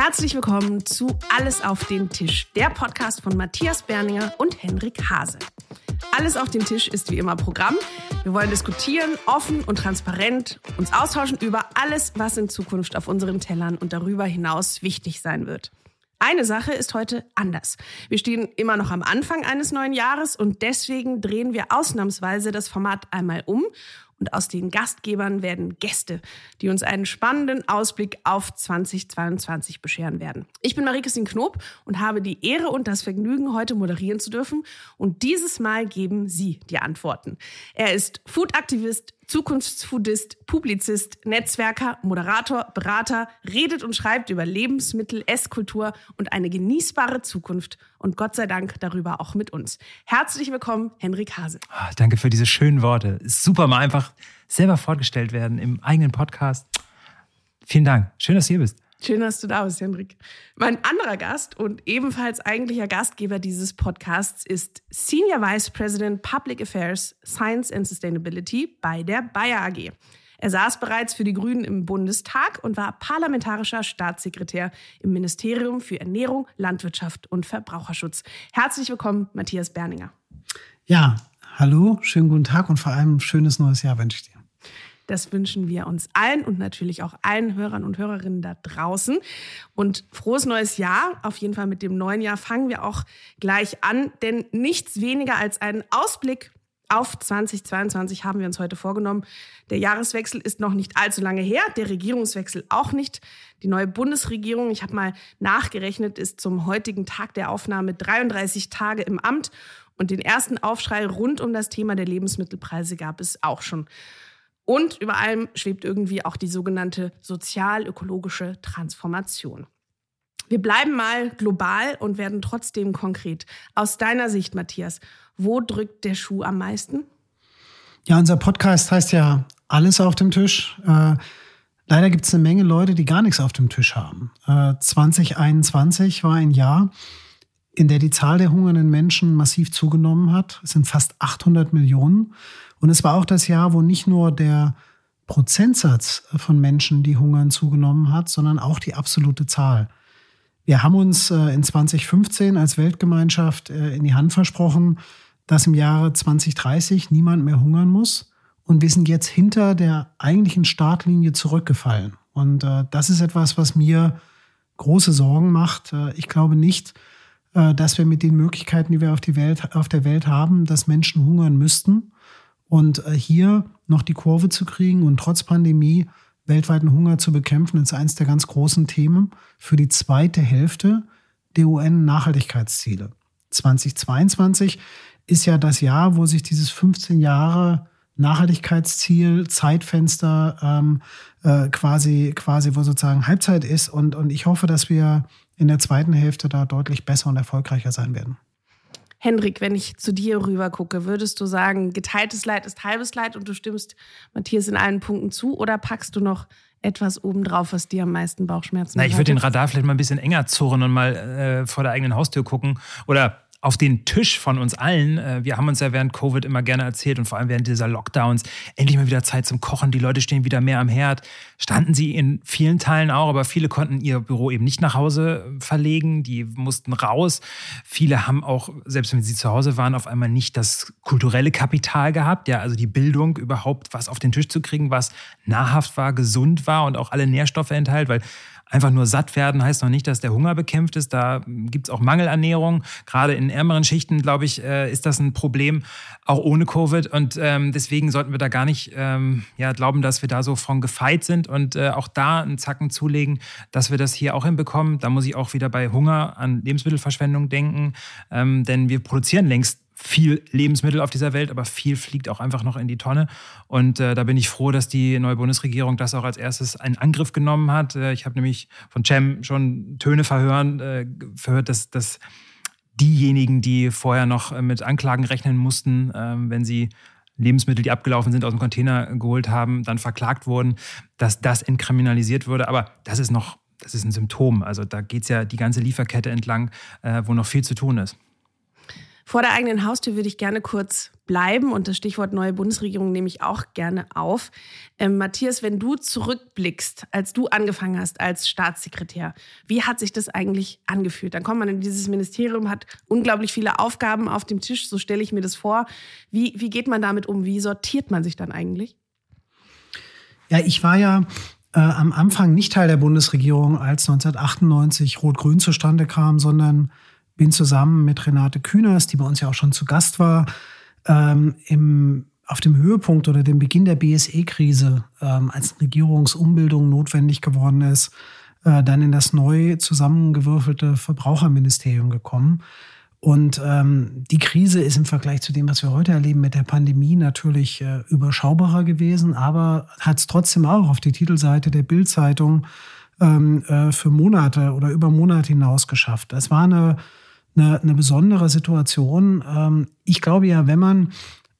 Herzlich willkommen zu Alles auf den Tisch, der Podcast von Matthias Berninger und Henrik Hase. Alles auf den Tisch ist wie immer Programm. Wir wollen diskutieren, offen und transparent, uns austauschen über alles, was in Zukunft auf unseren Tellern und darüber hinaus wichtig sein wird. Eine Sache ist heute anders. Wir stehen immer noch am Anfang eines neuen Jahres und deswegen drehen wir ausnahmsweise das Format einmal um und aus den Gastgebern werden Gäste, die uns einen spannenden Ausblick auf 2022 bescheren werden. Ich bin Marie-Christine Knob und habe die Ehre und das Vergnügen, heute moderieren zu dürfen. Und dieses Mal geben Sie die Antworten. Er ist Food-Aktivist, Zukunftsfoodist, Publizist, Netzwerker, Moderator, Berater, redet und schreibt über Lebensmittel, Esskultur und eine genießbare Zukunft und Gott sei Dank darüber auch mit uns. Herzlich willkommen, Henrik Hase. Oh, danke für diese schönen Worte. Super, mal einfach selber vorgestellt werden im eigenen Podcast. Vielen Dank. Schön, dass du hier bist. Schön, dass du da bist, Henrik. Mein anderer Gast und ebenfalls eigentlicher Gastgeber dieses Podcasts ist Senior Vice President Public Affairs, Science and Sustainability bei der Bayer AG. Er saß bereits für die Grünen im Bundestag und war parlamentarischer Staatssekretär im Ministerium für Ernährung, Landwirtschaft und Verbraucherschutz. Herzlich willkommen, Matthias Berninger. Ja, hallo, schönen guten Tag und vor allem schönes neues Jahr wünsche ich dir. Das wünschen wir uns allen und natürlich auch allen Hörern und Hörerinnen da draußen. Und frohes neues Jahr. Auf jeden Fall mit dem neuen Jahr fangen wir auch gleich an, denn nichts weniger als einen Ausblick auf 2022 haben wir uns heute vorgenommen. Der Jahreswechsel ist noch nicht allzu lange her, der Regierungswechsel auch nicht. Die neue Bundesregierung, ich habe mal nachgerechnet, ist zum heutigen Tag der Aufnahme 33 Tage im Amt und den ersten Aufschrei rund um das Thema der Lebensmittelpreise gab es auch schon. Und über allem schwebt irgendwie auch die sogenannte sozial-ökologische Transformation. Wir bleiben mal global und werden trotzdem konkret. Aus deiner Sicht, Matthias, wo drückt der Schuh am meisten? Ja, unser Podcast heißt ja Alles auf dem Tisch. Äh, leider gibt es eine Menge Leute, die gar nichts auf dem Tisch haben. Äh, 2021 war ein Jahr, in der die Zahl der hungernden Menschen massiv zugenommen hat. Es sind fast 800 Millionen. Und es war auch das Jahr, wo nicht nur der Prozentsatz von Menschen, die hungern, zugenommen hat, sondern auch die absolute Zahl. Wir haben uns äh, in 2015 als Weltgemeinschaft äh, in die Hand versprochen, dass im Jahre 2030 niemand mehr hungern muss. Und wir sind jetzt hinter der eigentlichen Startlinie zurückgefallen. Und äh, das ist etwas, was mir große Sorgen macht. ich glaube nicht, dass wir mit den Möglichkeiten, die wir auf, die Welt, auf der Welt haben, dass Menschen hungern müssten. Und äh, hier noch die Kurve zu kriegen und trotz Pandemie weltweiten Hunger zu bekämpfen, ist eines der ganz großen Themen für die zweite Hälfte der UN-Nachhaltigkeitsziele. 2022 ist ja das Jahr, wo sich dieses 15 Jahre Nachhaltigkeitsziel, Zeitfenster ähm, äh, quasi, quasi, wo sozusagen Halbzeit ist. Und, und ich hoffe, dass wir in der zweiten Hälfte da deutlich besser und erfolgreicher sein werden. Henrik, wenn ich zu dir rüber gucke, würdest du sagen, geteiltes Leid ist halbes Leid und du stimmst Matthias in allen Punkten zu oder packst du noch etwas obendrauf, was dir am meisten Bauchschmerzen macht? Na, ich würde den Radar vielleicht mal ein bisschen enger zurren und mal äh, vor der eigenen Haustür gucken oder auf den Tisch von uns allen. Äh, wir haben uns ja während Covid immer gerne erzählt und vor allem während dieser Lockdowns endlich mal wieder Zeit zum Kochen. Die Leute stehen wieder mehr am Herd. Standen sie in vielen Teilen auch, aber viele konnten ihr Büro eben nicht nach Hause verlegen. Die mussten raus. Viele haben auch, selbst wenn sie zu Hause waren, auf einmal nicht das kulturelle Kapital gehabt. Ja, also die Bildung überhaupt was auf den Tisch zu kriegen, was nahrhaft war, gesund war und auch alle Nährstoffe enthält, weil Einfach nur satt werden heißt noch nicht, dass der Hunger bekämpft ist. Da gibt es auch Mangelernährung. Gerade in ärmeren Schichten, glaube ich, äh, ist das ein Problem, auch ohne Covid. Und ähm, deswegen sollten wir da gar nicht ähm, ja, glauben, dass wir da so von gefeit sind und äh, auch da einen Zacken zulegen, dass wir das hier auch hinbekommen. Da muss ich auch wieder bei Hunger an Lebensmittelverschwendung denken. Ähm, denn wir produzieren längst viel Lebensmittel auf dieser Welt, aber viel fliegt auch einfach noch in die Tonne. Und äh, da bin ich froh, dass die neue Bundesregierung das auch als erstes einen Angriff genommen hat. Äh, ich habe nämlich von Cem schon Töne verhören, äh, verhört, dass, dass diejenigen, die vorher noch äh, mit Anklagen rechnen mussten, ähm, wenn sie Lebensmittel, die abgelaufen sind, aus dem Container geholt haben, dann verklagt wurden, dass das entkriminalisiert wurde. Aber das ist noch, das ist ein Symptom. Also da geht es ja die ganze Lieferkette entlang, äh, wo noch viel zu tun ist. Vor der eigenen Haustür würde ich gerne kurz bleiben und das Stichwort neue Bundesregierung nehme ich auch gerne auf. Ähm, Matthias, wenn du zurückblickst, als du angefangen hast als Staatssekretär, wie hat sich das eigentlich angefühlt? Dann kommt man in dieses Ministerium, hat unglaublich viele Aufgaben auf dem Tisch, so stelle ich mir das vor. Wie, wie geht man damit um? Wie sortiert man sich dann eigentlich? Ja, ich war ja äh, am Anfang nicht Teil der Bundesregierung, als 1998 Rot-Grün zustande kam, sondern bin zusammen mit Renate Künast, die bei uns ja auch schon zu Gast war, ähm, im, auf dem Höhepunkt oder dem Beginn der BSE-Krise, ähm, als Regierungsumbildung notwendig geworden ist, äh, dann in das neu zusammengewürfelte Verbraucherministerium gekommen. Und ähm, die Krise ist im Vergleich zu dem, was wir heute erleben mit der Pandemie, natürlich äh, überschaubarer gewesen, aber hat es trotzdem auch auf die Titelseite der Bildzeitung ähm, äh, für Monate oder über Monate hinaus geschafft. Es war eine eine, eine besondere Situation. Ähm, ich glaube ja, wenn man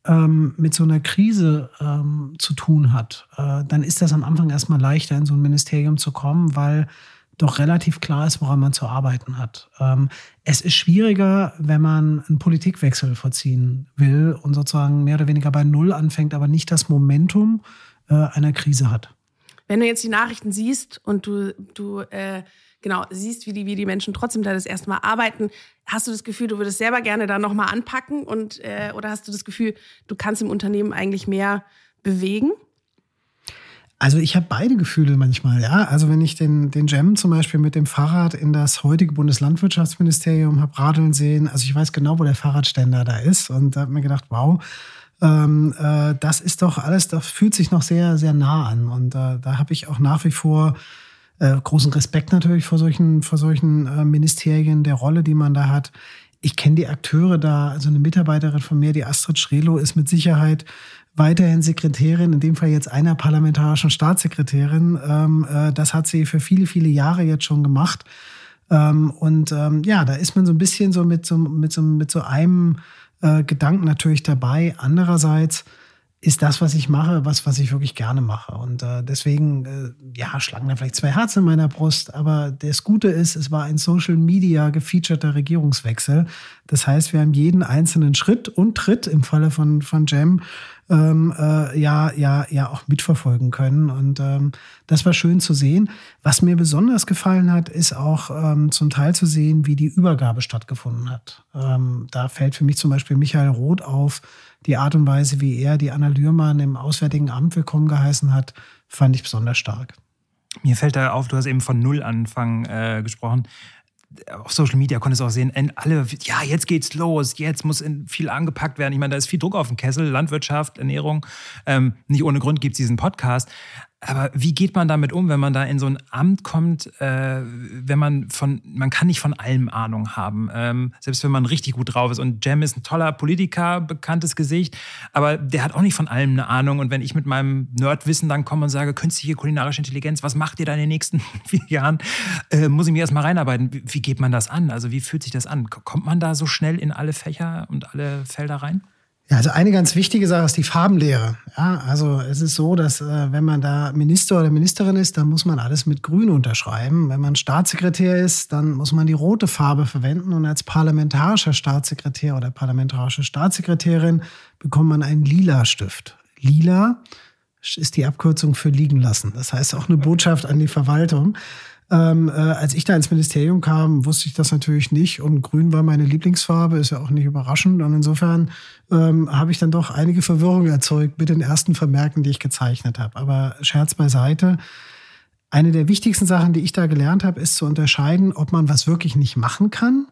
ähm, mit so einer Krise ähm, zu tun hat, äh, dann ist das am Anfang erstmal leichter, in so ein Ministerium zu kommen, weil doch relativ klar ist, woran man zu arbeiten hat. Es ist schwieriger, wenn man einen Politikwechsel vollziehen will und sozusagen mehr oder weniger bei Null anfängt, aber nicht das Momentum äh, einer Krise hat. Wenn du jetzt die Nachrichten siehst und du, du äh, genau siehst, wie die, wie die Menschen trotzdem da das erste Mal arbeiten, hast du das Gefühl, du würdest selber gerne da nochmal anpacken und äh, oder hast du das Gefühl, du kannst im Unternehmen eigentlich mehr bewegen? Also ich habe beide Gefühle manchmal, ja. Also wenn ich den, den Jam zum Beispiel mit dem Fahrrad in das heutige Bundeslandwirtschaftsministerium habe radeln sehen, also ich weiß genau, wo der Fahrradständer da ist und da habe mir gedacht, wow, ähm, äh, das ist doch alles, das fühlt sich noch sehr, sehr nah an. Und äh, da habe ich auch nach wie vor äh, großen Respekt natürlich vor solchen, vor solchen äh, Ministerien, der Rolle, die man da hat. Ich kenne die Akteure da, also eine Mitarbeiterin von mir, die Astrid Schrelo, ist mit Sicherheit weiterhin Sekretärin, in dem Fall jetzt einer parlamentarischen Staatssekretärin. Ähm, äh, das hat sie für viele, viele Jahre jetzt schon gemacht. Ähm, und ähm, ja, da ist man so ein bisschen so mit so, mit so, mit so einem äh, Gedanken natürlich dabei. Andererseits ist das, was ich mache, was, was ich wirklich gerne mache. Und äh, deswegen, äh, ja, schlagen da vielleicht zwei Herzen in meiner Brust. Aber das Gute ist, es war ein Social Media gefeaturter Regierungswechsel. Das heißt, wir haben jeden einzelnen Schritt und Tritt im Falle von, von Jam ähm, äh, ja, ja, ja auch mitverfolgen können. Und ähm, das war schön zu sehen. Was mir besonders gefallen hat, ist auch ähm, zum Teil zu sehen, wie die Übergabe stattgefunden hat. Ähm, da fällt für mich zum Beispiel Michael Roth auf, die Art und Weise, wie er die Anna Lührmann im Auswärtigen Amt willkommen geheißen hat, fand ich besonders stark. Mir fällt da auf, du hast eben von Nullanfang äh, gesprochen. Auf Social Media konntest du auch sehen, alle, ja, jetzt geht's los, jetzt muss viel angepackt werden. Ich meine, da ist viel Druck auf dem Kessel, Landwirtschaft, Ernährung. Ähm, nicht ohne Grund gibt es diesen Podcast. Aber wie geht man damit um, wenn man da in so ein Amt kommt, äh, wenn man von, man kann nicht von allem Ahnung haben, ähm, selbst wenn man richtig gut drauf ist. Und Jem ist ein toller Politiker, bekanntes Gesicht, aber der hat auch nicht von allem eine Ahnung. Und wenn ich mit meinem Nerdwissen dann komme und sage, künstliche kulinarische Intelligenz, was macht ihr da in den nächsten vier Jahren, äh, muss ich mir erstmal reinarbeiten. Wie, wie geht man das an? Also wie fühlt sich das an? Kommt man da so schnell in alle Fächer und alle Felder rein? Ja, also eine ganz wichtige Sache ist die Farbenlehre. Ja, also es ist so, dass äh, wenn man da Minister oder Ministerin ist, dann muss man alles mit Grün unterschreiben. Wenn man Staatssekretär ist, dann muss man die rote Farbe verwenden und als parlamentarischer Staatssekretär oder parlamentarische Staatssekretärin bekommt man einen lila Stift. Lila ist die Abkürzung für liegen lassen. Das heißt auch eine Botschaft an die Verwaltung. Ähm, äh, als ich da ins Ministerium kam, wusste ich das natürlich nicht. Und grün war meine Lieblingsfarbe, ist ja auch nicht überraschend. Und insofern ähm, habe ich dann doch einige Verwirrung erzeugt mit den ersten Vermerken, die ich gezeichnet habe. Aber Scherz beiseite. Eine der wichtigsten Sachen, die ich da gelernt habe, ist zu unterscheiden, ob man was wirklich nicht machen kann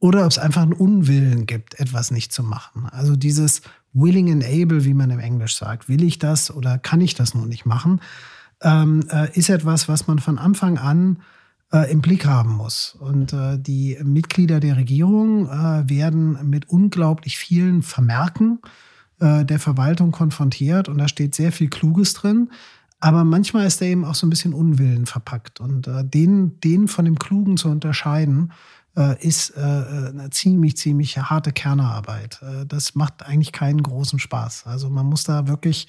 oder ob es einfach einen Unwillen gibt, etwas nicht zu machen. Also dieses willing and able, wie man im Englisch sagt. Will ich das oder kann ich das nur nicht machen? Ähm, äh, ist etwas, was man von Anfang an äh, im Blick haben muss. Und äh, die Mitglieder der Regierung äh, werden mit unglaublich vielen Vermerken äh, der Verwaltung konfrontiert und da steht sehr viel Kluges drin. Aber manchmal ist da eben auch so ein bisschen Unwillen verpackt. Und äh, den, den von dem Klugen zu unterscheiden, ist eine ziemlich, ziemlich harte Kernarbeit. das macht eigentlich keinen großen Spaß. Also man muss da wirklich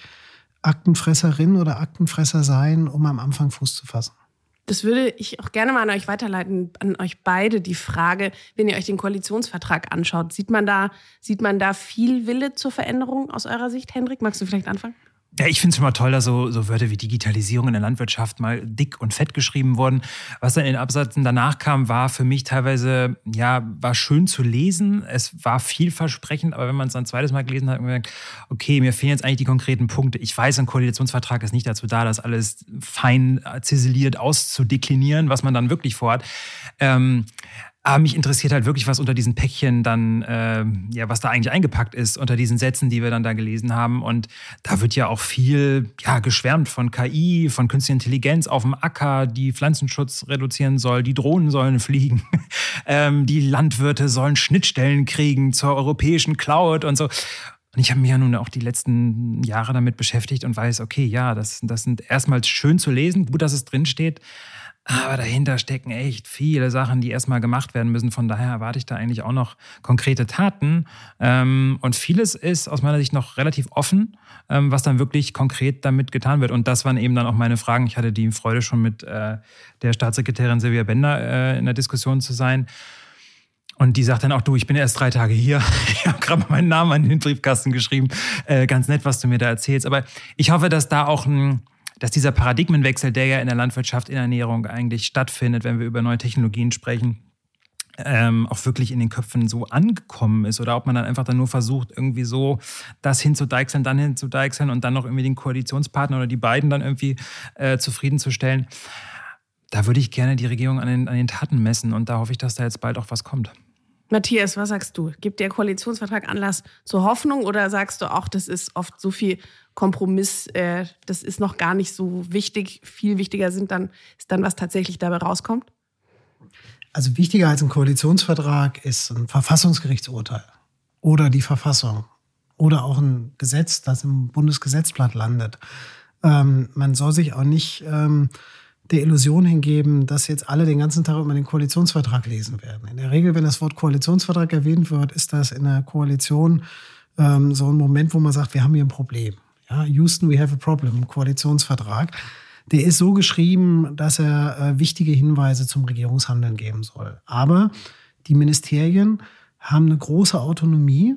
Aktenfresserin oder Aktenfresser sein, um am Anfang Fuß zu fassen. Das würde ich auch gerne mal an euch weiterleiten, an euch beide die Frage, wenn ihr euch den Koalitionsvertrag anschaut, sieht man da, sieht man da viel Wille zur Veränderung aus eurer Sicht? Hendrik, magst du vielleicht anfangen? Ja, ich finde es schon mal toll, dass so, so Wörter wie Digitalisierung in der Landwirtschaft mal dick und fett geschrieben wurden. Was dann in den Absätzen danach kam, war für mich teilweise, ja, war schön zu lesen. Es war vielversprechend, aber wenn man es dann ein zweites Mal gelesen hat, hat man gemerkt, okay, mir fehlen jetzt eigentlich die konkreten Punkte. Ich weiß, ein Koalitionsvertrag ist nicht dazu da, das alles fein ziseliert auszudeklinieren, was man dann wirklich vorhat. Ähm, aber mich interessiert halt wirklich, was unter diesen Päckchen dann, äh, ja, was da eigentlich eingepackt ist, unter diesen Sätzen, die wir dann da gelesen haben. Und da wird ja auch viel, ja, geschwärmt von KI, von künstlicher Intelligenz auf dem Acker, die Pflanzenschutz reduzieren soll, die Drohnen sollen fliegen, ähm, die Landwirte sollen Schnittstellen kriegen zur europäischen Cloud und so. Und ich habe mich ja nun auch die letzten Jahre damit beschäftigt und weiß, okay, ja, das, das sind erstmals schön zu lesen, gut, dass es drinsteht. Aber dahinter stecken echt viele Sachen, die erstmal gemacht werden müssen. Von daher erwarte ich da eigentlich auch noch konkrete Taten. Ähm, und vieles ist aus meiner Sicht noch relativ offen, ähm, was dann wirklich konkret damit getan wird. Und das waren eben dann auch meine Fragen. Ich hatte die Freude, schon mit äh, der Staatssekretärin Silvia Bender äh, in der Diskussion zu sein. Und die sagt dann auch, du, ich bin erst drei Tage hier. Ich habe gerade meinen Namen an den Briefkasten geschrieben. Äh, ganz nett, was du mir da erzählst. Aber ich hoffe, dass da auch ein dass dieser Paradigmenwechsel, der ja in der Landwirtschaft, in der Ernährung eigentlich stattfindet, wenn wir über neue Technologien sprechen, ähm, auch wirklich in den Köpfen so angekommen ist oder ob man dann einfach dann nur versucht, irgendwie so das hinzudeichseln, dann hinzudeichseln und dann noch irgendwie den Koalitionspartner oder die beiden dann irgendwie äh, zufriedenzustellen. Da würde ich gerne die Regierung an den, an den Taten messen und da hoffe ich, dass da jetzt bald auch was kommt. Matthias, was sagst du? Gibt der Koalitionsvertrag Anlass zur Hoffnung oder sagst du auch, das ist oft so viel Kompromiss, äh, das ist noch gar nicht so wichtig. Viel wichtiger sind dann, ist dann, was tatsächlich dabei rauskommt? Also wichtiger als ein Koalitionsvertrag ist ein Verfassungsgerichtsurteil oder die Verfassung oder auch ein Gesetz, das im Bundesgesetzblatt landet. Ähm, man soll sich auch nicht ähm, der Illusion hingeben, dass jetzt alle den ganzen Tag immer den Koalitionsvertrag lesen werden. In der Regel, wenn das Wort Koalitionsvertrag erwähnt wird, ist das in der Koalition ähm, so ein Moment, wo man sagt, wir haben hier ein Problem. Ja, Houston, we have a problem, Koalitionsvertrag. Der ist so geschrieben, dass er äh, wichtige Hinweise zum Regierungshandeln geben soll. Aber die Ministerien haben eine große Autonomie,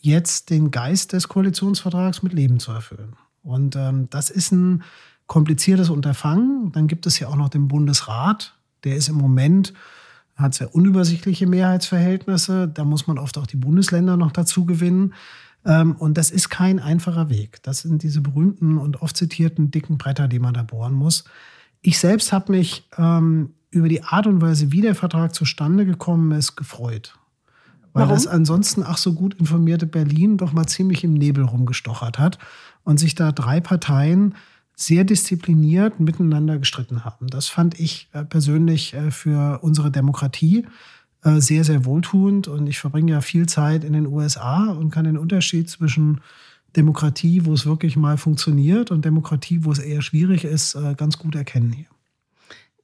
jetzt den Geist des Koalitionsvertrags mit Leben zu erfüllen. Und ähm, das ist ein kompliziertes Unterfangen. Dann gibt es ja auch noch den Bundesrat. Der ist im Moment, hat sehr unübersichtliche Mehrheitsverhältnisse. Da muss man oft auch die Bundesländer noch dazu gewinnen. Ähm, und das ist kein einfacher Weg. Das sind diese berühmten und oft zitierten dicken Bretter, die man da bohren muss. Ich selbst habe mich ähm, über die Art und Weise, wie der Vertrag zustande gekommen ist, gefreut. Weil Warum? das ansonsten ach so gut informierte Berlin doch mal ziemlich im Nebel rumgestochert hat und sich da drei Parteien sehr diszipliniert miteinander gestritten haben. Das fand ich äh, persönlich äh, für unsere Demokratie sehr, sehr wohltuend. Und ich verbringe ja viel Zeit in den USA und kann den Unterschied zwischen Demokratie, wo es wirklich mal funktioniert, und Demokratie, wo es eher schwierig ist, ganz gut erkennen hier.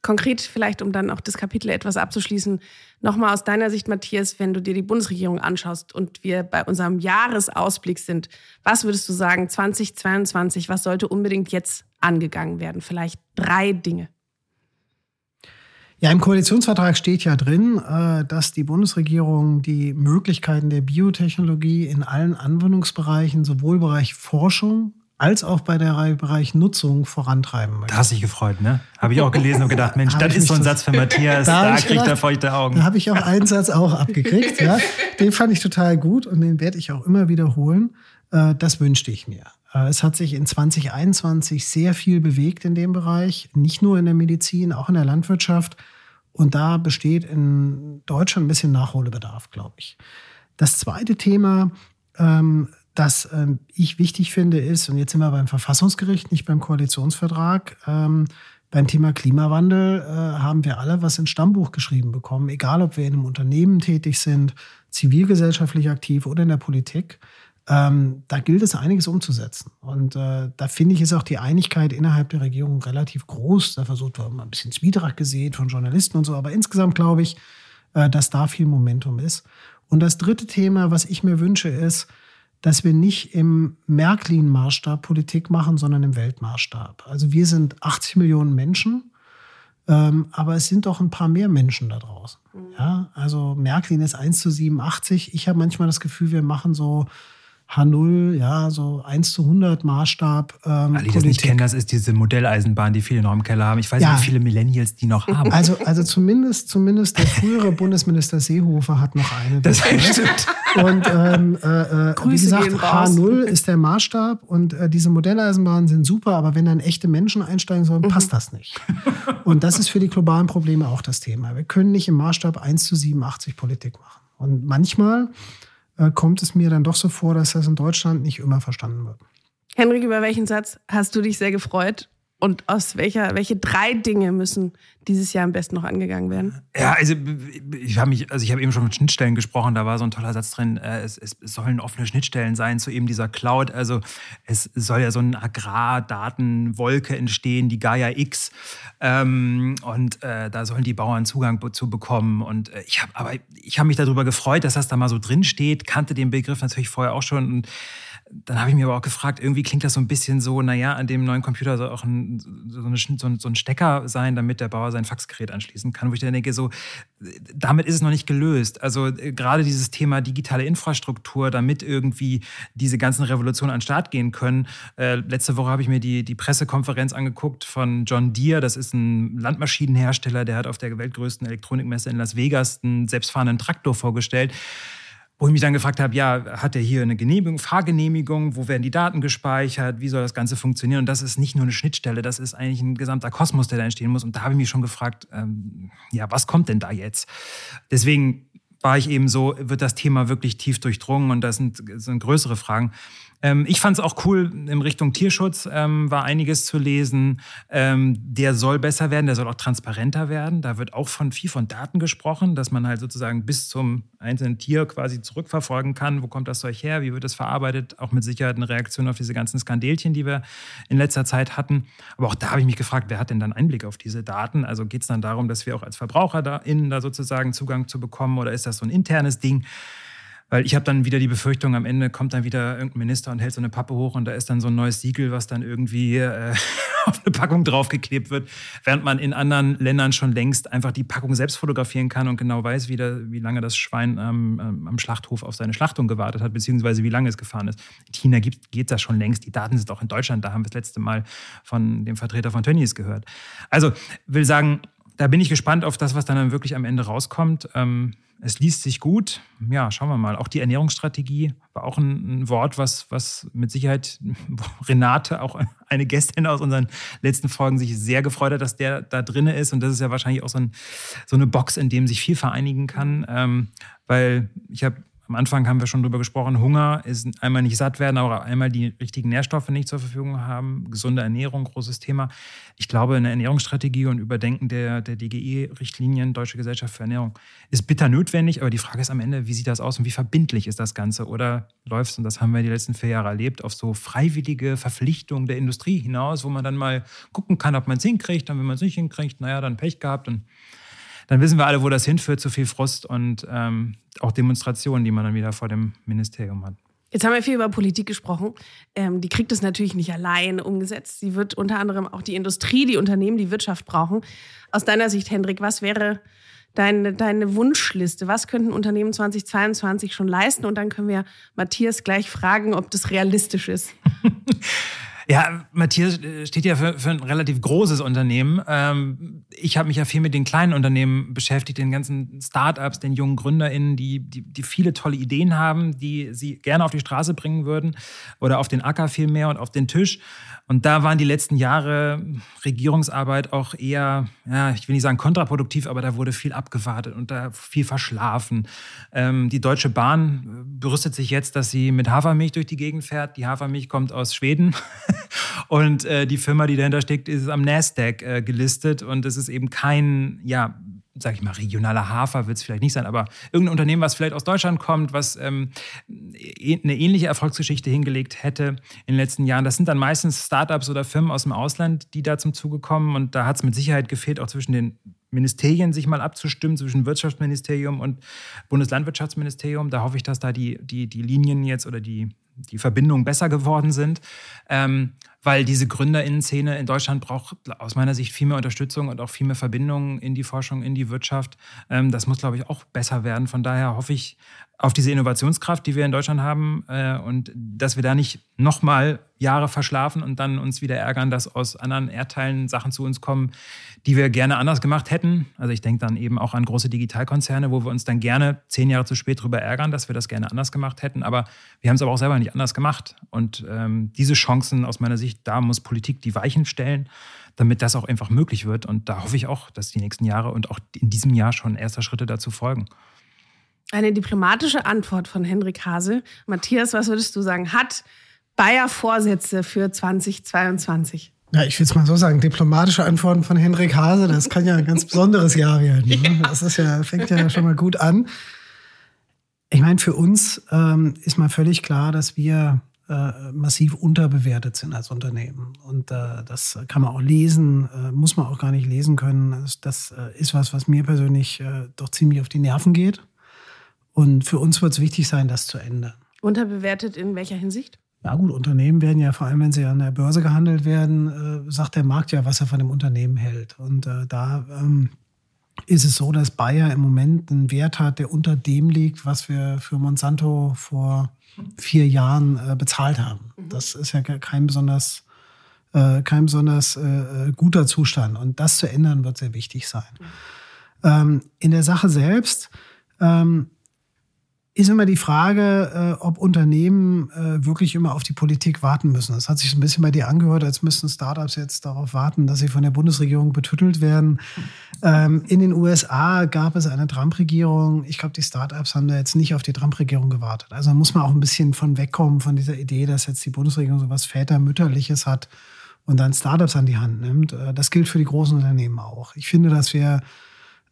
Konkret vielleicht, um dann auch das Kapitel etwas abzuschließen, nochmal aus deiner Sicht, Matthias, wenn du dir die Bundesregierung anschaust und wir bei unserem Jahresausblick sind, was würdest du sagen, 2022, was sollte unbedingt jetzt angegangen werden? Vielleicht drei Dinge. Ja, im Koalitionsvertrag steht ja drin, äh, dass die Bundesregierung die Möglichkeiten der Biotechnologie in allen Anwendungsbereichen, sowohl Bereich Forschung als auch bei der Bereich Nutzung vorantreiben möchte. Da hast du dich gefreut, ne? Habe ich auch gelesen und gedacht, Mensch, das ist so ein Satz für Matthias, da, da kriegt er feuchte Augen. Da habe ich auch einen Satz auch abgekriegt, ja. Den fand ich total gut und den werde ich auch immer wiederholen. Äh, das wünschte ich mir. Äh, es hat sich in 2021 sehr viel bewegt in dem Bereich, nicht nur in der Medizin, auch in der Landwirtschaft. Und da besteht in Deutschland ein bisschen Nachholbedarf, glaube ich. Das zweite Thema, ähm, das ähm, ich wichtig finde, ist, und jetzt sind wir beim Verfassungsgericht, nicht beim Koalitionsvertrag, ähm, beim Thema Klimawandel äh, haben wir alle was ins Stammbuch geschrieben bekommen, egal ob wir in einem Unternehmen tätig sind, zivilgesellschaftlich aktiv oder in der Politik. Ähm, da gilt es einiges umzusetzen. Und äh, da finde ich, ist auch die Einigkeit innerhalb der Regierung relativ groß. Da versucht man ein bisschen Zwietracht gesehen von Journalisten und so. Aber insgesamt glaube ich, äh, dass da viel Momentum ist. Und das dritte Thema, was ich mir wünsche, ist, dass wir nicht im Märklin-Maßstab Politik machen, sondern im Weltmaßstab. Also wir sind 80 Millionen Menschen. Ähm, aber es sind doch ein paar mehr Menschen da draußen. Mhm. Ja, also Märklin ist 1 zu 87. Ich habe manchmal das Gefühl, wir machen so H0, ja, so 1 zu 100 Maßstab. Ähm, Alle, die das nicht kennen, das ist diese Modelleisenbahn, die viele noch im Keller haben. Ich weiß ja. nicht, wie viele Millennials die noch haben. Also, also zumindest, zumindest der frühere Bundesminister Seehofer hat noch eine. Das stimmt. Und ähm, äh, äh wie gesagt, H0 ist der Maßstab und äh, diese Modelleisenbahnen sind super, aber wenn dann echte Menschen einsteigen sollen, mhm. passt das nicht. Und das ist für die globalen Probleme auch das Thema. Wir können nicht im Maßstab 1 zu 87 Politik machen. Und manchmal äh, kommt es mir dann doch so vor, dass das in Deutschland nicht immer verstanden wird. Henrik, über welchen Satz hast du dich sehr gefreut? Und aus welcher, welche drei Dinge müssen dieses Jahr am besten noch angegangen werden? Ja, also ich habe mich, also ich habe eben schon mit Schnittstellen gesprochen, da war so ein toller Satz drin, äh, es, es, sollen offene Schnittstellen sein zu eben dieser Cloud. Also es soll ja so eine Agrardatenwolke entstehen, die Gaia X. Ähm, und äh, da sollen die Bauern Zugang zu bekommen. Und äh, ich habe, aber ich habe mich darüber gefreut, dass das da mal so drin steht, kannte den Begriff natürlich vorher auch schon. Und dann habe ich mir aber auch gefragt, irgendwie klingt das so ein bisschen so, naja, an dem neuen Computer soll auch ein, so, eine, so, ein, so, ein, Stecker sein, damit der Bauer sein Faxgerät anschließen kann, wo ich dann denke, so, damit ist es noch nicht gelöst. Also äh, gerade dieses Thema digitale Infrastruktur, damit irgendwie diese ganzen Revolutionen an den Start gehen können. Äh, letzte Woche habe ich mir die, die Pressekonferenz angeguckt von John Deere, das ist ein Landmaschinenhersteller, der hat auf der weltgrößten Elektronikmesse in Las Vegas einen selbstfahrenden Traktor vorgestellt. Wo ich mich dann gefragt habe, ja, hat er hier eine Genehmigung, Fahrgenehmigung, wo werden die Daten gespeichert, wie soll das Ganze funktionieren? Und das ist nicht nur eine Schnittstelle, das ist eigentlich ein gesamter Kosmos, der da entstehen muss. Und da habe ich mich schon gefragt, ähm, ja, was kommt denn da jetzt? Deswegen war ich eben so, wird das Thema wirklich tief durchdrungen und das sind, sind größere Fragen. Ähm, ich fand es auch cool in Richtung Tierschutz, ähm, war einiges zu lesen. Ähm, der soll besser werden, der soll auch transparenter werden. Da wird auch von viel von Daten gesprochen, dass man halt sozusagen bis zum einzelnen Tier quasi zurückverfolgen kann. Wo kommt das Zeug her? Wie wird es verarbeitet? Auch mit Sicherheit eine Reaktion auf diese ganzen Skandelchen, die wir in letzter Zeit hatten. Aber auch da habe ich mich gefragt, wer hat denn dann Einblick auf diese Daten? Also geht es dann darum, dass wir auch als Verbraucher da innen da sozusagen Zugang zu bekommen oder ist das so ein internes Ding? Weil ich habe dann wieder die Befürchtung, am Ende kommt dann wieder irgendein Minister und hält so eine Pappe hoch und da ist dann so ein neues Siegel, was dann irgendwie äh, auf eine Packung draufgeklebt wird, während man in anderen Ländern schon längst einfach die Packung selbst fotografieren kann und genau weiß, wie, da, wie lange das Schwein ähm, am Schlachthof auf seine Schlachtung gewartet hat, beziehungsweise wie lange es gefahren ist. In China gibt, geht das schon längst. Die Daten sind auch in Deutschland. Da haben wir das letzte Mal von dem Vertreter von Tönnies gehört. Also will sagen, da bin ich gespannt auf das, was dann wirklich am Ende rauskommt. Ähm, es liest sich gut. Ja, schauen wir mal. Auch die Ernährungsstrategie war auch ein, ein, Wort, was, was mit Sicherheit Renate, auch eine Gästin aus unseren letzten Folgen, sich sehr gefreut hat, dass der da drin ist. Und das ist ja wahrscheinlich auch so, ein, so eine Box, in dem sich viel vereinigen kann. Ähm, weil ich habe am Anfang haben wir schon darüber gesprochen, Hunger ist einmal nicht satt werden, aber einmal die richtigen Nährstoffe nicht zur Verfügung haben. Gesunde Ernährung, großes Thema. Ich glaube, eine Ernährungsstrategie und Überdenken der, der DGE-Richtlinien, Deutsche Gesellschaft für Ernährung, ist bitter notwendig. Aber die Frage ist am Ende, wie sieht das aus und wie verbindlich ist das Ganze? Oder läuft es, und das haben wir die letzten vier Jahre erlebt, auf so freiwillige Verpflichtungen der Industrie hinaus, wo man dann mal gucken kann, ob man es hinkriegt. Und wenn man es nicht hinkriegt, naja, dann Pech gehabt. Und dann wissen wir alle, wo das hinführt, zu viel Frust und ähm, auch Demonstrationen, die man dann wieder vor dem Ministerium hat. Jetzt haben wir viel über Politik gesprochen. Ähm, die kriegt es natürlich nicht allein umgesetzt. Sie wird unter anderem auch die Industrie, die Unternehmen, die Wirtschaft brauchen. Aus deiner Sicht, Hendrik, was wäre deine, deine Wunschliste? Was könnten Unternehmen 2022 schon leisten? Und dann können wir Matthias gleich fragen, ob das realistisch ist. Ja, Matthias äh, steht ja für, für ein relativ großes Unternehmen. Ähm, ich habe mich ja viel mit den kleinen Unternehmen beschäftigt, den ganzen Startups, den jungen GründerInnen, die, die, die viele tolle Ideen haben, die sie gerne auf die Straße bringen würden oder auf den Acker vielmehr und auf den Tisch. Und da waren die letzten Jahre Regierungsarbeit auch eher, ja, ich will nicht sagen kontraproduktiv, aber da wurde viel abgewartet und da viel verschlafen. Ähm, die Deutsche Bahn berüstet sich jetzt, dass sie mit Hafermilch durch die Gegend fährt. Die Hafermilch kommt aus Schweden und äh, die Firma, die dahinter steckt, ist am Nasdaq äh, gelistet und es ist eben kein, ja, sag ich mal, regionaler Hafer wird es vielleicht nicht sein, aber irgendein Unternehmen, was vielleicht aus Deutschland kommt, was ähm, e-, eine ähnliche Erfolgsgeschichte hingelegt hätte in den letzten Jahren. Das sind dann meistens Startups oder Firmen aus dem Ausland, die da zum Zuge kommen. Und da hat es mit Sicherheit gefehlt, auch zwischen den Ministerien sich mal abzustimmen, zwischen Wirtschaftsministerium und Bundeslandwirtschaftsministerium. Da hoffe ich, dass da die, die, die Linien jetzt oder die, die Verbindungen besser geworden sind. Ähm, weil diese Gründerinnenszene in Deutschland braucht aus meiner Sicht viel mehr Unterstützung und auch viel mehr Verbindungen in die Forschung, in die Wirtschaft. Ähm, das muss, glaube ich, auch besser werden. Von daher hoffe ich auf diese Innovationskraft, die wir in Deutschland haben äh, und dass wir da nicht nochmal Jahre verschlafen und dann uns wieder ärgern, dass aus anderen Erdteilen Sachen zu uns kommen, die wir gerne anders gemacht hätten. Also ich denke dann eben auch an große Digitalkonzerne, wo wir uns dann gerne zehn Jahre zu spät darüber ärgern, dass wir das gerne anders gemacht hätten. Aber wir haben es aber auch selber nicht anders gemacht. Und ähm, diese Chancen aus meiner Sicht, da muss Politik die Weichen stellen, damit das auch einfach möglich wird. Und da hoffe ich auch, dass die nächsten Jahre und auch in diesem Jahr schon erster Schritte dazu folgen. Eine diplomatische Antwort von Henrik Hase. Matthias, was würdest du sagen? Hat Bayer Vorsätze für 2022? Ja, ich will es mal so sagen, diplomatische Antworten von Henrik Hase, das kann ja ein ganz besonderes Jahr werden. Ne? Das ist ja, fängt ja schon mal gut an. Ich meine, für uns ähm, ist mal völlig klar, dass wir äh, massiv unterbewertet sind als Unternehmen. Und äh, das kann man auch lesen, äh, muss man auch gar nicht lesen können. Das, das äh, ist was, was mir persönlich äh, doch ziemlich auf die Nerven geht. Und für uns wird es wichtig sein, das zu ändern. Unterbewertet in welcher Hinsicht? Ja gut, Unternehmen werden ja vor allem, wenn sie an der Börse gehandelt werden, sagt der Markt ja, was er von dem Unternehmen hält. Und da ähm, ist es so, dass Bayer im Moment einen Wert hat, der unter dem liegt, was wir für Monsanto vor vier Jahren äh, bezahlt haben. Mhm. Das ist ja kein besonders, äh, kein besonders äh, guter Zustand. Und das zu ändern, wird sehr wichtig sein. Mhm. Ähm, in der Sache selbst ähm, ist immer die Frage, äh, ob Unternehmen äh, wirklich immer auf die Politik warten müssen. Das hat sich ein bisschen bei dir angehört, als müssten Startups jetzt darauf warten, dass sie von der Bundesregierung betüttelt werden. Ähm, in den USA gab es eine Trump-Regierung. Ich glaube, die Startups haben da jetzt nicht auf die Trump-Regierung gewartet. Also muss man auch ein bisschen von wegkommen von dieser Idee, dass jetzt die Bundesregierung so was Vätermütterliches hat und dann Startups an die Hand nimmt. Äh, das gilt für die großen Unternehmen auch. Ich finde, dass wir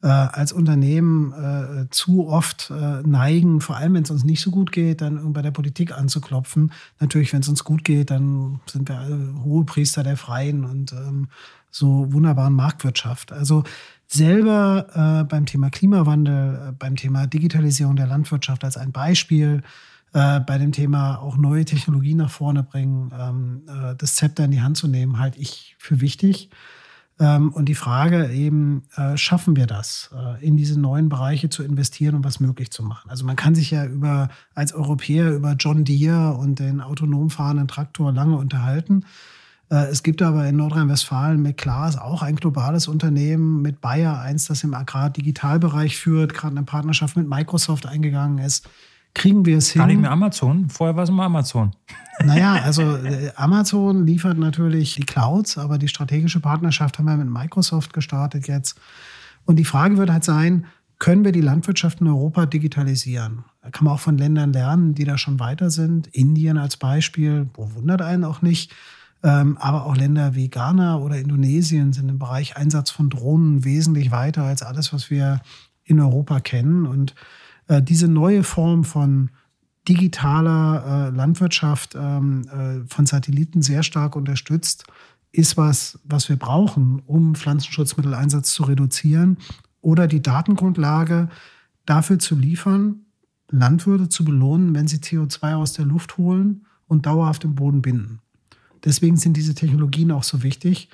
äh, als Unternehmen äh, zu oft äh, neigen, vor allem wenn es uns nicht so gut geht, dann bei der Politik anzuklopfen. Natürlich, wenn es uns gut geht, dann sind wir alle hohe Priester der Freien und ähm, so wunderbaren Marktwirtschaft. Also selber äh, beim Thema Klimawandel, äh, beim Thema Digitalisierung der Landwirtschaft als ein Beispiel, äh, bei dem Thema auch neue Technologien nach vorne bringen, ähm, äh, das Zepter in die Hand zu nehmen, halte ich für wichtig. Ähm, und die Frage eben, äh, schaffen wir das, äh, in diese neuen Bereiche zu investieren und was möglich zu machen? Also man kann sich ja über, als Europäer über John Deere und den autonom fahrenden Traktor lange unterhalten. Äh, es gibt aber in Nordrhein-Westfalen mit Klaas auch ein globales Unternehmen, mit Bayer eins, das im Agrar-Digitalbereich führt, gerade eine Partnerschaft mit Microsoft eingegangen ist. Kriegen wir es hin? Gar nicht mehr Amazon. Vorher war es immer Amazon. Naja, also äh, Amazon liefert natürlich die Clouds, aber die strategische Partnerschaft haben wir mit Microsoft gestartet jetzt. Und die Frage wird halt sein, können wir die Landwirtschaft in Europa digitalisieren? Da kann man auch von Ländern lernen, die da schon weiter sind. Indien als Beispiel, wo wundert einen auch nicht. Ähm, aber auch Länder wie Ghana oder Indonesien sind im Bereich Einsatz von Drohnen wesentlich weiter als alles, was wir in Europa kennen. Und äh, diese neue Form von digitaler äh, Landwirtschaft ähm, äh, von Satelliten sehr stark unterstützt, ist was, was wir brauchen, um Pflanzenschutzmitteleinsatz zu reduzieren oder die Datengrundlage dafür zu liefern, Landwirte zu belohnen, wenn sie CO2 aus der Luft holen und dauerhaft im Boden binden. Deswegen sind diese Technologien auch so wichtig.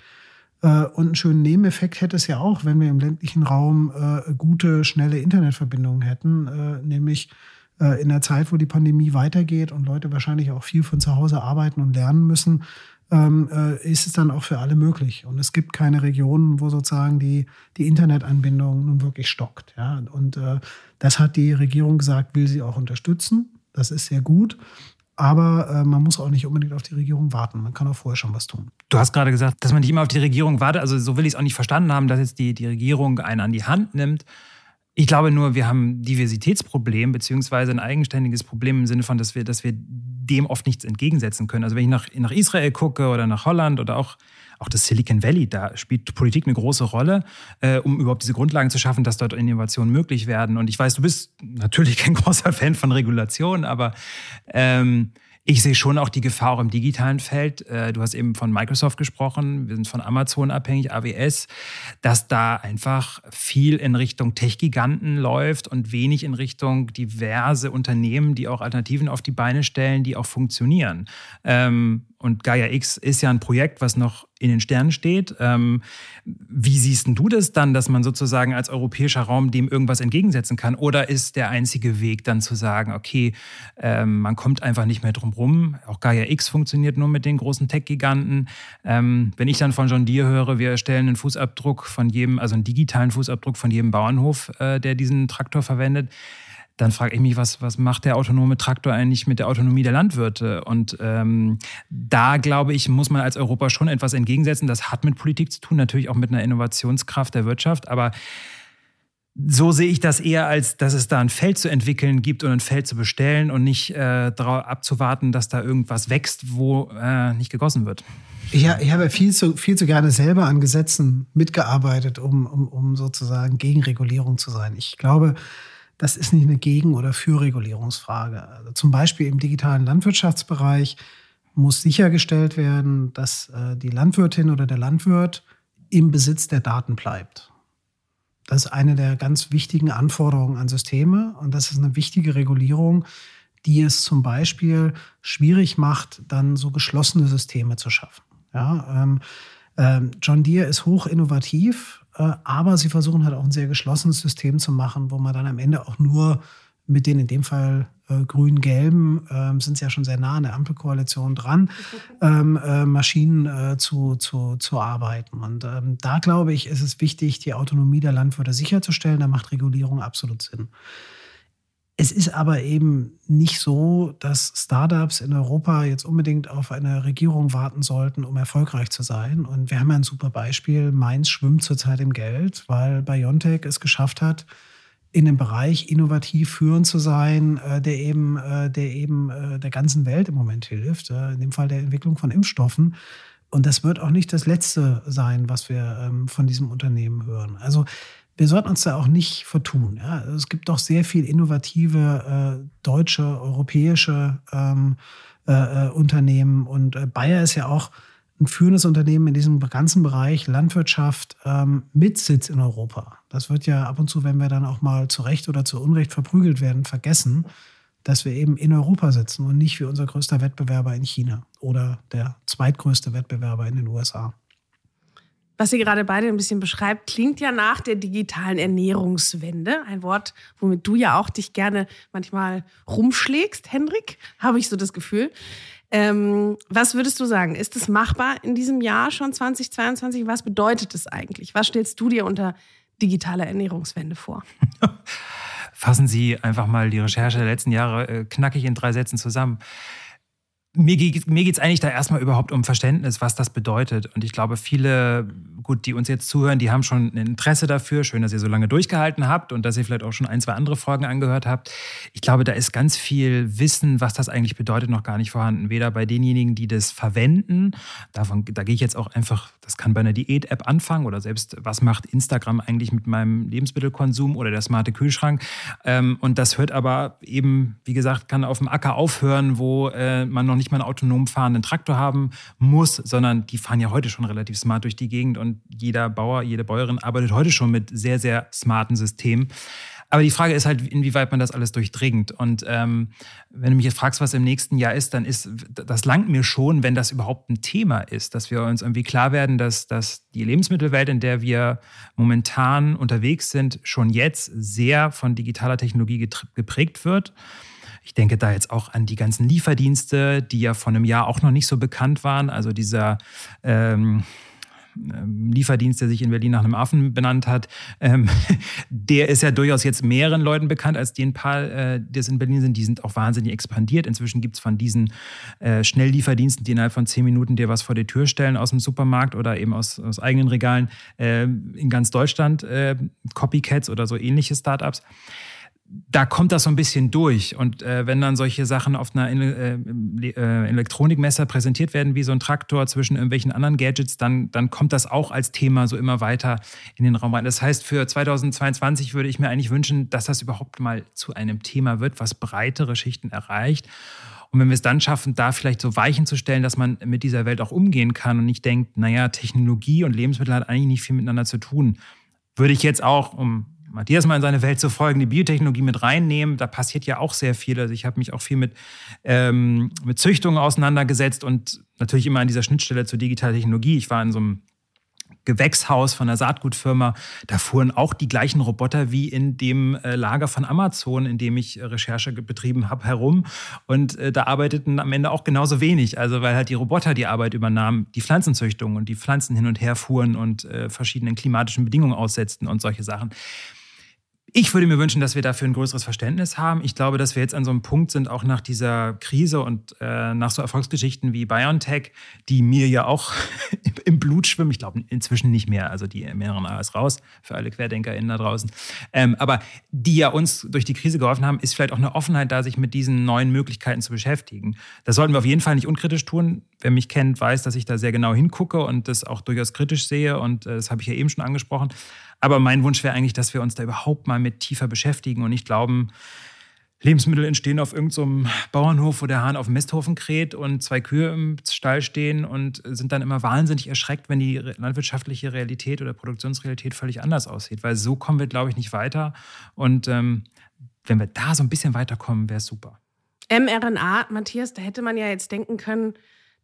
Äh, und einen schönen Nebeneffekt hätte es ja auch, wenn wir im ländlichen Raum äh, gute, schnelle Internetverbindungen hätten, äh, nämlich in der Zeit, wo die Pandemie weitergeht und Leute wahrscheinlich auch viel von zu Hause arbeiten und lernen müssen, ähm, ist es dann auch für alle möglich. Und es gibt keine Regionen, wo sozusagen die, die Internetanbindung nun wirklich stockt. Und das hat die Regierung gesagt, will sie auch unterstützen. Das ist sehr gut. Aber äh, man muss auch nicht unbedingt auf die Regierung warten. Man kann auch vorher schon was tun. Du hast gerade gesagt, dass man nicht immer auf die Regierung wartet. Also so will ich es auch nicht verstanden haben, dass jetzt die, die Regierung einen an die Hand nimmt. Ich glaube nur, wir haben ein Diversitätsproblem, beziehungsweise ein eigenständiges Problem im Sinne von, dass wir, dass wir dem oft nichts entgegensetzen können. Also wenn ich nach, nach Israel gucke oder nach Holland oder auch auch das Silicon Valley, da spielt Politik eine große Rolle, äh, um überhaupt diese Grundlagen zu schaffen, dass dort Innovationen möglich werden. Und ich weiß, du bist natürlich kein großer Fan von Regulation, aber ähm, ich sehe schon auch die Gefahr auch im digitalen Feld. Äh, du hast eben von Microsoft gesprochen, wir sind von Amazon abhängig, AWS, dass da einfach viel in Richtung Tech-Giganten läuft und wenig in Richtung diverse Unternehmen, die auch Alternativen auf die Beine stellen, die auch funktionieren. Ähm, und Gaia X ist ja ein Projekt, was noch in den Sternen steht. Ähm, wie siehst du das dann, dass man sozusagen als europäischer Raum dem irgendwas entgegensetzen kann? Oder ist der einzige Weg dann zu sagen, okay, ähm, man kommt einfach nicht mehr drum rum. Auch Gaia X funktioniert nur mit den großen Tech-Giganten. Ähm, wenn ich dann von John Deere höre, wir erstellen einen Fußabdruck von jedem, also einen digitalen Fußabdruck von jedem Bauernhof, äh, der diesen Traktor verwendet, dann frage ich mich, was, was macht der autonome Traktor eigentlich mit der Autonomie der Landwirte? Und ähm, da, glaube ich, muss man als Europa schon etwas entgegensetzen. Das hat mit Politik zu tun, natürlich auch mit einer Innovationskraft der Wirtschaft, aber so sehe ich das eher als, dass es da ein Feld zu entwickeln gibt und ein Feld zu bestellen und nicht äh, darauf abzuwarten, dass da irgendwas wächst, wo äh, nicht gegossen wird. Ich, ich habe viel zu, viel zu gerne selber an Gesetzen mitgearbeitet, um, um, um sozusagen gegen Regulierung zu sein. Ich glaube, das ist nicht eine Gegen- oder Fürregulierungsfrage. Also zum Beispiel im digitalen Landwirtschaftsbereich muss sichergestellt werden, dass äh, die Landwirtin oder der Landwirt im Besitz der Daten bleibt. Das ist eine der ganz wichtigen Anforderungen an Systeme und das ist eine wichtige Regulierung, die es zum Beispiel schwierig macht, dann so geschlossene Systeme zu schaffen. Ja, ähm, ähm, John Deere ist hoch innovativ, aber sie versuchen halt auch ein sehr geschlossenes System zu machen, wo man dann am Ende auch nur mit den in dem Fall äh, grün-gelben, äh, sind sie ja schon sehr nah an der Ampelkoalition dran, ähm, äh, Maschinen äh, zu, zu, zu arbeiten. Und ähm, da glaube ich, ist es wichtig, die Autonomie der Landwirte sicherzustellen. Da macht Regulierung absolut Sinn. Es ist aber eben nicht so, dass Startups in Europa jetzt unbedingt auf eine Regierung warten sollten, um erfolgreich zu sein. Und wir haben ja ein super Beispiel. Mainz schwimmt zurzeit im Geld, weil BioNTech es geschafft hat, in dem Bereich innovativ führend zu sein, äh, der eben, äh, der eben äh, der ganzen Welt im Moment hilft, in dem Fall der Entwicklung von Impfstoffen. Und das wird auch nicht das Letzte sein, was wir ähm, von diesem Unternehmen hören. Also wir sollten uns da auch nicht vertun. Ja? Also es gibt doch sehr viel innovative äh, deutsche, europäische ähm, äh, äh, Unternehmen und äh, Bayer ist ja auch ein führendes Unternehmen in diesem ganzen Bereich Landwirtschaft ähm, mit Sitz in Europa. Das wird ja ab und zu, wenn wir dann auch mal zu Recht oder zu Unrecht verprügelt werden, vergessen, dass wir eben in Europa sitzen und nicht wie unser größter Wettbewerber in China oder der zweitgrößte Wettbewerber in den USA was ihr gerade beide ein bisschen beschreibt, klingt ja nach der digitalen Ernährungswende. Ein Wort, womit du ja auch dich gerne manchmal rumschlägst, Hendrik, habe ich so das Gefühl. Ähm, was würdest du sagen? Ist es machbar in diesem Jahr schon 2022? Was bedeutet es eigentlich? Was stellst du dir unter digitaler Ernährungswende vor? Fassen Sie einfach mal die Recherche der letzten Jahre äh, knackig in drei Sätzen zusammen mir geht mir eigentlich da erstmal überhaupt um Verständnis, was das bedeutet. Und ich glaube, viele, gut, die uns jetzt zuhören, die haben schon ein Interesse dafür. Schön, dass ihr so lange durchgehalten habt und dass ihr vielleicht auch schon ein, zwei andere Folgen angehört habt. Ich glaube, da ist ganz viel Wissen, was das eigentlich bedeutet, noch gar nicht vorhanden. Weder bei denjenigen, die das verwenden, davon, da gehe ich jetzt auch einfach, das kann bei einer Diät-App anfangen oder selbst, was macht Instagram eigentlich mit meinem Lebensmittelkonsum oder der smarte Kühlschrank. Ähm, und das hört aber eben, wie gesagt, kann auf dem Acker aufhören, wo äh, man noch nicht nicht mal einen autonom fahrenden Traktor haben muss, sondern die fahren ja heute schon relativ smart durch die Gegend und jeder Bauer, jede Bäuerin arbeitet heute schon mit sehr, sehr smarten Systemen. Aber die Frage ist halt, inwieweit man das alles durchdringt. Und ähm, wenn du mich jetzt fragst, was im nächsten Jahr ist, dann ist das langt mir schon, wenn das überhaupt ein Thema ist, dass wir uns irgendwie klar werden, dass, dass die Lebensmittelwelt, in der wir momentan unterwegs sind, schon jetzt sehr von digitaler Technologie geprägt wird. Ich denke da jetzt auch an die ganzen Lieferdienste, die ja vor einem Jahr auch noch nicht so bekannt waren. Also dieser ähm, ähm Lieferdienst, der sich in Berlin nach einem Affen benannt hat, ähm, der ist ja durchaus jetzt mehreren Leuten bekannt als die ein paar, äh, die es in Berlin sind. Die sind auch wahnsinnig expandiert. Inzwischen gibt es von diesen äh, Schnelllieferdiensten, die innerhalb von zehn Minuten dir was vor die Tür stellen aus dem Supermarkt oder eben aus, aus eigenen Regalen äh, in ganz Deutschland, äh, Copycats oder so ähnliche Startups da kommt das so ein bisschen durch. Und äh, wenn dann solche Sachen auf einer äh, äh, Elektronikmesser präsentiert werden, wie so ein Traktor zwischen irgendwelchen anderen Gadgets, dann, dann kommt das auch als Thema so immer weiter in den Raum rein. Das heißt, für 2022 würde ich mir eigentlich wünschen, dass das überhaupt mal zu einem Thema wird, was breitere Schichten erreicht. Und wenn wir es dann schaffen, da vielleicht so Weichen zu stellen, dass man mit dieser Welt auch umgehen kann und nicht denkt, naja, Technologie und Lebensmittel hat eigentlich nicht viel miteinander zu tun, würde ich jetzt auch, um Matthias mal in seine Welt zu folgen, die Biotechnologie mit reinnehmen. Da passiert ja auch sehr viel. Also ich habe mich auch viel mit, ähm, mit Züchtungen auseinandergesetzt und natürlich immer an dieser Schnittstelle zur digitalen Technologie. Ich war in so einem Gewächshaus von einer Saatgutfirma. Da fuhren auch die gleichen Roboter wie in dem äh, Lager von Amazon, in dem ich äh, Recherche betrieben habe, herum. Und äh, da arbeiteten am Ende auch genauso wenig. Also weil halt die Roboter die Arbeit übernahmen, die Pflanzenzüchtung und die Pflanzen hin und her fuhren und verschiedenen klimatischen Bedingungen aussetzten und solche Sachen. Ich würde mir wünschen, dass wir dafür ein größeres Verständnis haben. Ich glaube, dass wir jetzt an so einem Punkt sind, auch nach dieser Krise und äh, nach so Erfolgsgeschichten wie BioNTech, die mir ja auch im Blut schwimmen. Ich glaube inzwischen nicht mehr. Also die mRNA ist raus für alle QuerdenkerInnen da draußen. Ähm, aber die ja uns durch die Krise geholfen haben, ist vielleicht auch eine Offenheit da, sich mit diesen neuen Möglichkeiten zu beschäftigen. Das sollten wir auf jeden Fall nicht unkritisch tun. Wer mich kennt, weiß, dass ich da sehr genau hingucke und das auch durchaus kritisch sehe. Und äh, das habe ich ja eben schon angesprochen. Aber mein Wunsch wäre eigentlich, dass wir uns da überhaupt mal mit tiefer beschäftigen und nicht glauben, Lebensmittel entstehen auf irgendeinem so Bauernhof, wo der Hahn auf dem Misthofen kräht und zwei Kühe im Stall stehen und sind dann immer wahnsinnig erschreckt, wenn die landwirtschaftliche Realität oder Produktionsrealität völlig anders aussieht. Weil so kommen wir, glaube ich, nicht weiter. Und ähm, wenn wir da so ein bisschen weiterkommen, wäre es super. mRNA, Matthias, da hätte man ja jetzt denken können,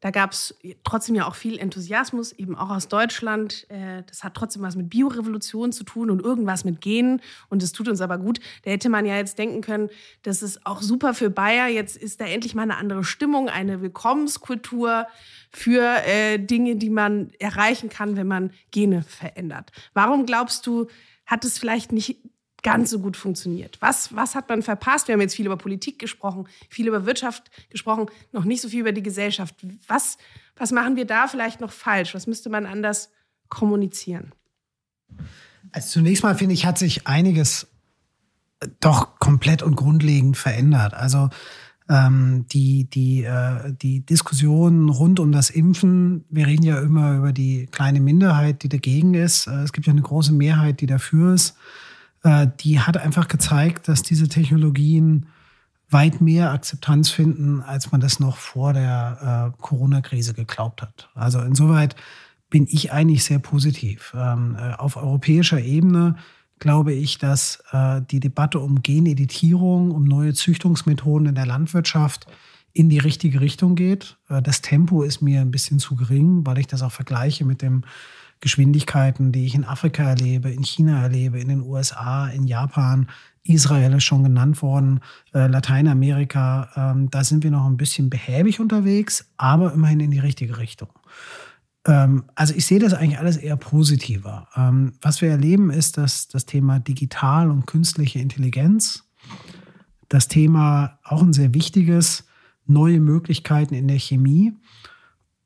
da gab es trotzdem ja auch viel Enthusiasmus, eben auch aus Deutschland. Äh, das hat trotzdem was mit Biorevolution zu tun und irgendwas mit Genen. Und es tut uns aber gut. Da hätte man ja jetzt denken können, das ist auch super für Bayer. Jetzt ist da endlich mal eine andere Stimmung, eine Willkommenskultur für äh, Dinge, die man erreichen kann, wenn man Gene verändert. Warum glaubst du, hat es vielleicht nicht ganz so gut funktioniert? Was, was hat man verpasst? Wir haben jetzt viel über Politik gesprochen, viel über Wirtschaft gesprochen, noch nicht so viel über die Gesellschaft. Was, was machen wir da vielleicht noch falsch? Was müsste man anders kommunizieren? Also zunächst mal finde ich, hat sich einiges doch komplett und grundlegend verändert. Also ähm, die, die, äh, die Diskussion rund um das Impfen, wir reden ja immer über die kleine Minderheit, die dagegen ist. Äh, es gibt ja eine große Mehrheit, die dafür ist. Äh, die hat einfach gezeigt, dass diese Technologien weit mehr Akzeptanz finden, als man das noch vor der äh, Corona-Krise geglaubt hat. Also insoweit bin ich eigentlich sehr positiv. Ähm, äh, auf europäischer Ebene glaube ich, dass äh, die Debatte um Geneditierung, um neue Züchtungsmethoden in der Landwirtschaft in die richtige Richtung geht. Äh, das Tempo ist mir ein bisschen zu gering, weil ich das auch vergleiche mit dem Geschwindigkeiten, die ich in Afrika erlebe, in China erlebe, in den USA, in Japan, Israel ist schon genannt worden, äh, Lateinamerika, ähm, da sind wir noch ein bisschen behäbig unterwegs, aber immerhin in die richtige Richtung. Ähm, also ich sehe das eigentlich alles eher positiver. Ähm, was wir erleben ist, dass das Thema digital und künstliche Intelligenz, das Thema auch ein sehr wichtiges, neue Möglichkeiten in der Chemie,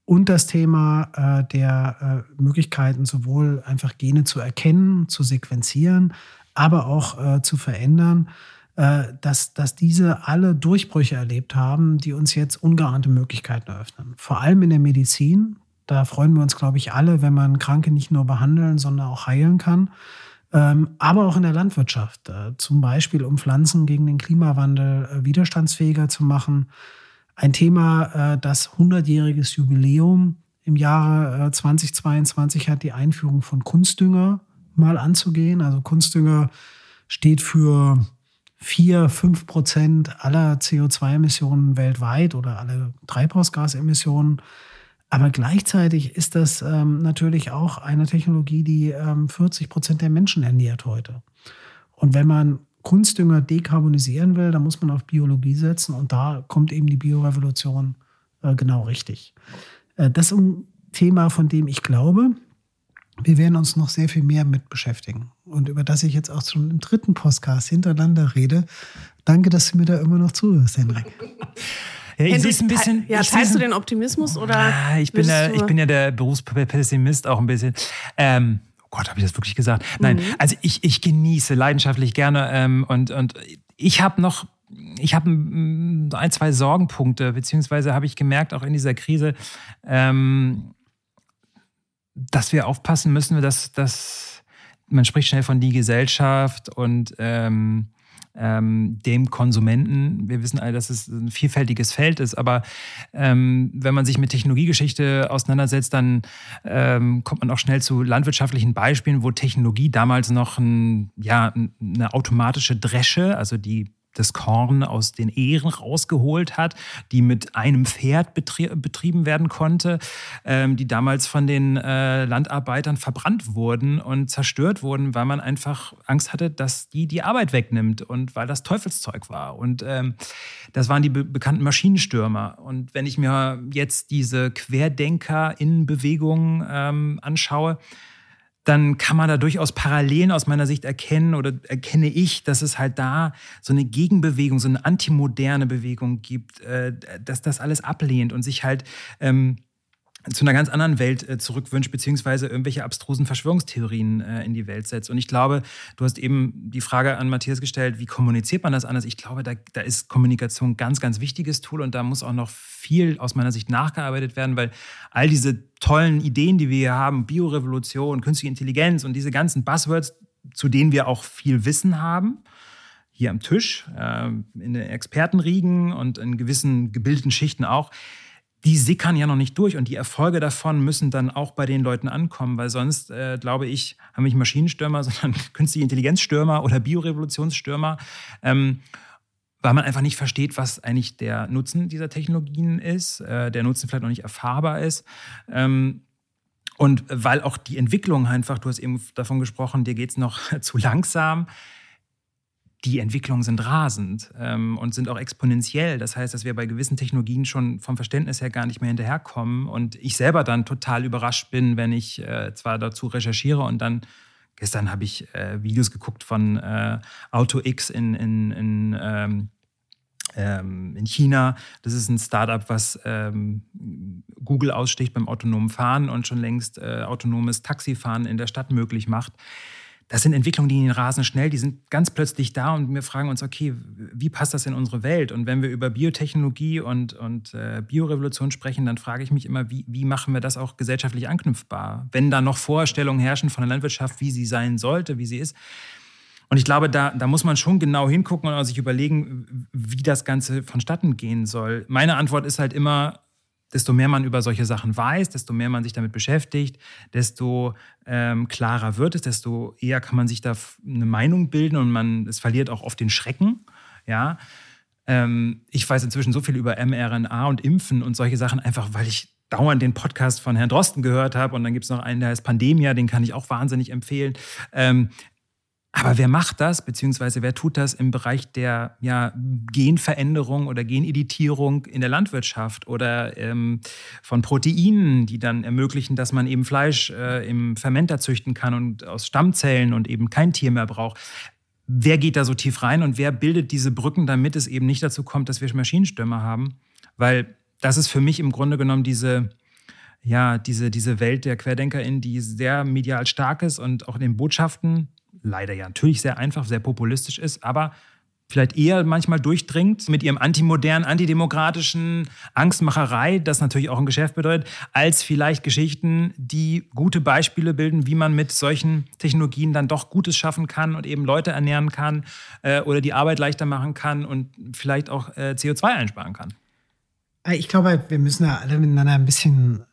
und das Thema äh, der äh, Möglichkeiten, sowohl einfach Gene zu erkennen, zu sequenzieren, aber auch äh, zu verändern, äh, dass, dass diese alle Durchbrüche erlebt haben, die uns jetzt ungeahnte Möglichkeiten eröffnen. Vor allem in der Medizin. Da freuen wir uns, glaube ich, alle, wenn man Kranke nicht nur behandeln, sondern auch heilen kann. Ähm, aber auch in der Landwirtschaft. Äh, zum Beispiel, um Pflanzen gegen den Klimawandel äh, widerstandsfähiger zu machen ein Thema, äh, das 100-jähriges Jubiläum im Jahre 2022 äh, hat, die Einführung von Kunstdünger mal anzugehen. Also Kunstdünger steht für 4, 5 Prozent aller CO2-Emissionen weltweit oder alle Treibhausgasemissionen. Aber gleichzeitig ist das ähm, natürlich auch eine Technologie, die ähm, 40 Prozent der Menschen ernährt heute. Und wenn man Kunstdünger dekarbonisieren will, dann muss man auf Biologie setzen und da kommt eben die Biorevolution äh, genau richtig. Äh, das ist ein Thema, von dem ich glaube, wir werden uns noch sehr viel mehr mit beschäftigen und über das ich jetzt auch schon im dritten Podcast hintereinander rede. Danke, dass du mir da immer noch zuhörst, Henrik. Ja, ich sehe ein bisschen. Ja, teilst du den Optimismus oder? Ah, ich bin, der, ich bin ja der Berufspessimist auch ein bisschen. Ähm, Gott, habe ich das wirklich gesagt? Nein, mhm. also ich, ich genieße leidenschaftlich gerne ähm, und, und ich habe noch ich habe ein, zwei Sorgenpunkte, beziehungsweise habe ich gemerkt, auch in dieser Krise, ähm, dass wir aufpassen müssen, dass, dass man spricht schnell von die Gesellschaft und ähm, ähm, dem Konsumenten. Wir wissen alle, dass es ein vielfältiges Feld ist, aber ähm, wenn man sich mit Technologiegeschichte auseinandersetzt, dann ähm, kommt man auch schnell zu landwirtschaftlichen Beispielen, wo Technologie damals noch ein, ja, eine automatische Dresche, also die das Korn aus den Ähren rausgeholt hat, die mit einem Pferd betrie betrieben werden konnte, ähm, die damals von den äh, Landarbeitern verbrannt wurden und zerstört wurden, weil man einfach Angst hatte, dass die die Arbeit wegnimmt und weil das Teufelszeug war. Und ähm, das waren die be bekannten Maschinenstürmer. Und wenn ich mir jetzt diese Querdenker-Innenbewegungen ähm, anschaue, dann kann man da durchaus Parallelen aus meiner Sicht erkennen oder erkenne ich, dass es halt da so eine Gegenbewegung, so eine antimoderne Bewegung gibt, äh, dass das alles ablehnt und sich halt ähm, zu einer ganz anderen Welt äh, zurückwünscht, beziehungsweise irgendwelche abstrusen Verschwörungstheorien äh, in die Welt setzt. Und ich glaube, du hast eben die Frage an Matthias gestellt, wie kommuniziert man das anders? Ich glaube, da, da ist Kommunikation ein ganz, ganz wichtiges Tool und da muss auch noch viel aus meiner Sicht nachgearbeitet werden, weil all diese tollen Ideen, die wir hier haben, Biorevolution, künstliche Intelligenz und diese ganzen Buzzwords, zu denen wir auch viel Wissen haben, hier am Tisch, äh, in den Expertenriegen und in gewissen gebildeten Schichten auch, die sickern ja noch nicht durch und die Erfolge davon müssen dann auch bei den Leuten ankommen, weil sonst, äh, glaube ich, haben wir nicht Maschinenstürmer, sondern künstliche Intelligenzstürmer oder Biorevolutionsstürmer, ähm, weil man einfach nicht versteht, was eigentlich der Nutzen dieser Technologien ist, äh, der Nutzen vielleicht noch nicht erfahrbar ist. Ähm, und weil auch die Entwicklung einfach, du hast eben davon gesprochen, dir geht es noch zu langsam die Entwicklungen sind rasend ähm, und sind auch exponentiell. Das heißt, dass wir bei gewissen Technologien schon vom Verständnis her gar nicht mehr hinterherkommen und ich selber dann total überrascht bin, wenn ich äh, zwar dazu recherchiere und dann gestern habe ich äh, Videos geguckt von äh, AutoX in, in, in ähm, ähm, in China. Das ist ein Startup, was ähm, Google aussticht beim autonomen Fahren und schon längst äh, autonomes Taxifahren in der Stadt möglich macht das sind Entwicklungen, die rasen schnell, die sind ganz plötzlich da und wir fragen uns, okay, wie passt das in unsere Welt? Und wenn wir über Biotechnologie und, und äh, Biorevolution sprechen, dann frage ich mich immer, wie, wie machen wir das auch gesellschaftlich anknüpfbar? Wenn da noch Vorstellungen herrschen von der Landwirtschaft, wie sie sein sollte, wie sie ist. Und ich glaube, da, da muss man schon genau hingucken und sich überlegen, wie das Ganze vonstatten gehen soll. Meine Antwort ist halt immer, desto mehr man über solche Sachen weiß, desto mehr man sich damit beschäftigt, desto ähm, klarer wird es, desto eher kann man sich da eine Meinung bilden und man, es verliert auch oft den Schrecken. Ja. Ähm, ich weiß inzwischen so viel über mRNA und Impfen und solche Sachen, einfach weil ich dauernd den Podcast von Herrn Drosten gehört habe. Und dann gibt es noch einen, der heißt Pandemia, den kann ich auch wahnsinnig empfehlen. Ähm, aber wer macht das, beziehungsweise wer tut das im Bereich der ja, Genveränderung oder Geneditierung in der Landwirtschaft oder ähm, von Proteinen, die dann ermöglichen, dass man eben Fleisch äh, im Fermenter züchten kann und aus Stammzellen und eben kein Tier mehr braucht? Wer geht da so tief rein und wer bildet diese Brücken, damit es eben nicht dazu kommt, dass wir Maschinenstürmer haben? Weil das ist für mich im Grunde genommen diese, ja, diese, diese Welt der QuerdenkerInnen, die sehr medial stark ist und auch in den Botschaften leider ja natürlich sehr einfach, sehr populistisch ist, aber vielleicht eher manchmal durchdringt mit ihrem antimodernen, antidemokratischen Angstmacherei, das natürlich auch ein Geschäft bedeutet, als vielleicht Geschichten, die gute Beispiele bilden, wie man mit solchen Technologien dann doch Gutes schaffen kann und eben Leute ernähren kann äh, oder die Arbeit leichter machen kann und vielleicht auch äh, CO2 einsparen kann. Ich glaube, wir müssen ja alle miteinander ein bisschen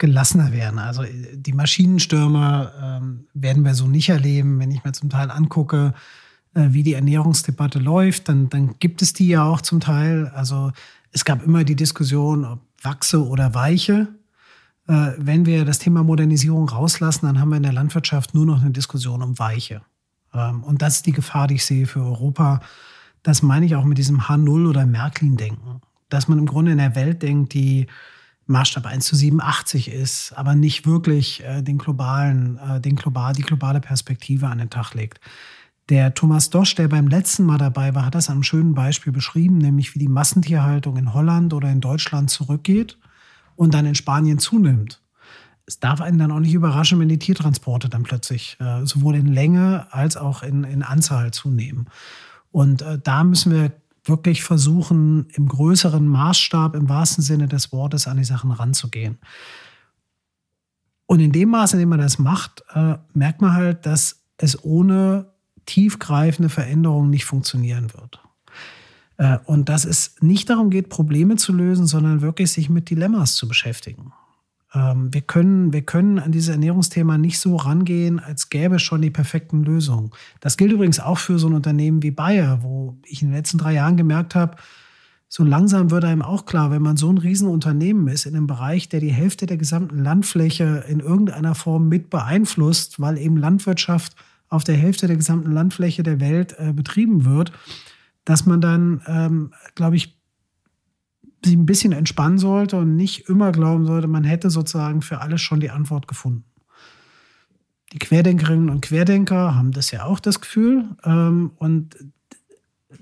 gelassener werden. Also die Maschinenstürme ähm, werden wir so nicht erleben. Wenn ich mir zum Teil angucke, äh, wie die Ernährungsdebatte läuft, dann, dann gibt es die ja auch zum Teil. Also es gab immer die Diskussion, ob Wachse oder Weiche. Äh, wenn wir das Thema Modernisierung rauslassen, dann haben wir in der Landwirtschaft nur noch eine Diskussion um Weiche. Ähm, und das ist die Gefahr, die ich sehe für Europa. Das meine ich auch mit diesem H0 oder Märklin-Denken. Dass man im Grunde in der Welt denkt, die Maßstab 1 zu 87 ist, aber nicht wirklich äh, den globalen, äh, den global, die globale Perspektive an den Tag legt. Der Thomas Dosch, der beim letzten Mal dabei war, hat das an einem schönen Beispiel beschrieben, nämlich wie die Massentierhaltung in Holland oder in Deutschland zurückgeht und dann in Spanien zunimmt. Es darf einen dann auch nicht überraschen, wenn die Tiertransporte dann plötzlich äh, sowohl in Länge als auch in, in Anzahl zunehmen. Und äh, da müssen wir wirklich versuchen, im größeren Maßstab, im wahrsten Sinne des Wortes, an die Sachen ranzugehen. Und in dem Maße, in dem man das macht, äh, merkt man halt, dass es ohne tiefgreifende Veränderung nicht funktionieren wird. Äh, und dass es nicht darum geht, Probleme zu lösen, sondern wirklich sich mit Dilemmas zu beschäftigen. Ähm, wir können, wir können an dieses Ernährungsthema nicht so rangehen, als gäbe es schon die perfekten Lösungen. Das gilt übrigens auch für so ein Unternehmen wie Bayer, wo ich in den letzten drei Jahren gemerkt habe, so langsam wird einem auch klar, wenn man so ein Riesenunternehmen ist in einem Bereich, der die Hälfte der gesamten Landfläche in irgendeiner Form mit beeinflusst, weil eben Landwirtschaft auf der Hälfte der gesamten Landfläche der Welt äh, betrieben wird, dass man dann, ähm, glaube ich, sich ein bisschen entspannen sollte und nicht immer glauben sollte, man hätte sozusagen für alles schon die Antwort gefunden. Die Querdenkerinnen und Querdenker haben das ja auch das Gefühl. Ähm, und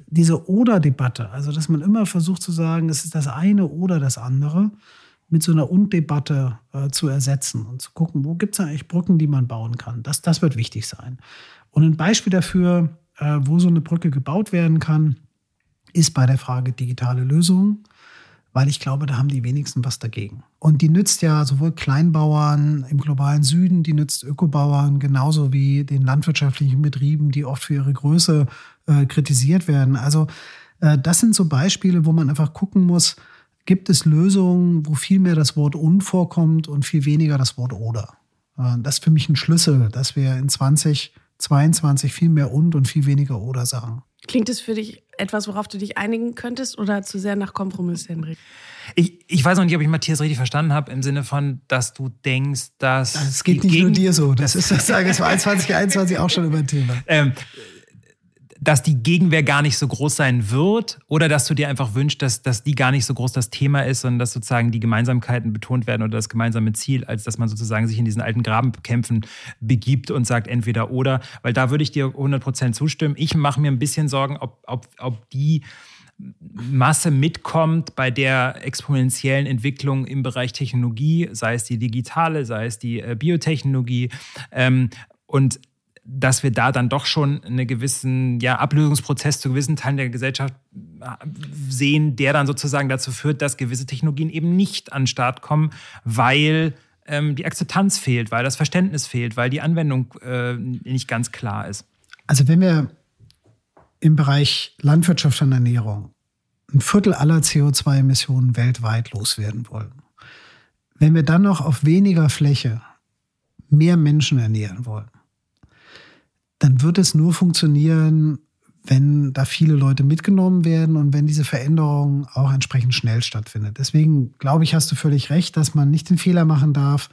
diese Oder-Debatte, also dass man immer versucht zu sagen, es ist das eine oder das andere, mit so einer Und-Debatte äh, zu ersetzen und zu gucken, wo gibt es eigentlich Brücken, die man bauen kann. Das, das wird wichtig sein. Und ein Beispiel dafür, äh, wo so eine Brücke gebaut werden kann, ist bei der Frage digitale Lösungen, weil ich glaube, da haben die wenigsten was dagegen. Und die nützt ja sowohl Kleinbauern im globalen Süden, die nützt Ökobauern genauso wie den landwirtschaftlichen Betrieben, die oft für ihre Größe äh, kritisiert werden. Also äh, das sind so Beispiele, wo man einfach gucken muss, gibt es Lösungen, wo viel mehr das Wort und vorkommt und viel weniger das Wort oder. Äh, das ist für mich ein Schlüssel, dass wir in 2022 viel mehr und und viel weniger oder sagen. Klingt es für dich etwas, worauf du dich einigen könntest oder zu sehr nach Kompromiss, Henrik? Ich, ich weiß noch nicht, ob ich Matthias richtig verstanden habe, im Sinne von, dass du denkst, dass. Es geht nicht nur dir so. Das ist, das sage ich, 2021 auch schon über ein Thema. Ähm, dass die Gegenwehr gar nicht so groß sein wird oder dass du dir einfach wünschst, dass, dass die gar nicht so groß das Thema ist, sondern dass sozusagen die Gemeinsamkeiten betont werden oder das gemeinsame Ziel, als dass man sozusagen sich in diesen alten Grabenkämpfen begibt und sagt entweder oder, weil da würde ich dir 100% zustimmen. Ich mache mir ein bisschen Sorgen, ob, ob, ob die Masse mitkommt bei der exponentiellen Entwicklung im Bereich Technologie, sei es die digitale, sei es die äh, Biotechnologie. Ähm, und dass wir da dann doch schon einen gewissen ja, Ablösungsprozess zu gewissen Teilen der Gesellschaft äh, sehen, der dann sozusagen dazu führt, dass gewisse Technologien eben nicht an den Start kommen, weil ähm, die Akzeptanz fehlt, weil das Verständnis fehlt, weil die Anwendung äh, nicht ganz klar ist. Also wenn wir im Bereich Landwirtschaft und Ernährung ein Viertel aller CO2-Emissionen weltweit loswerden wollen, wenn wir dann noch auf weniger Fläche mehr Menschen ernähren wollen, dann wird es nur funktionieren, wenn da viele Leute mitgenommen werden und wenn diese Veränderung auch entsprechend schnell stattfindet. Deswegen glaube ich, hast du völlig recht, dass man nicht den Fehler machen darf,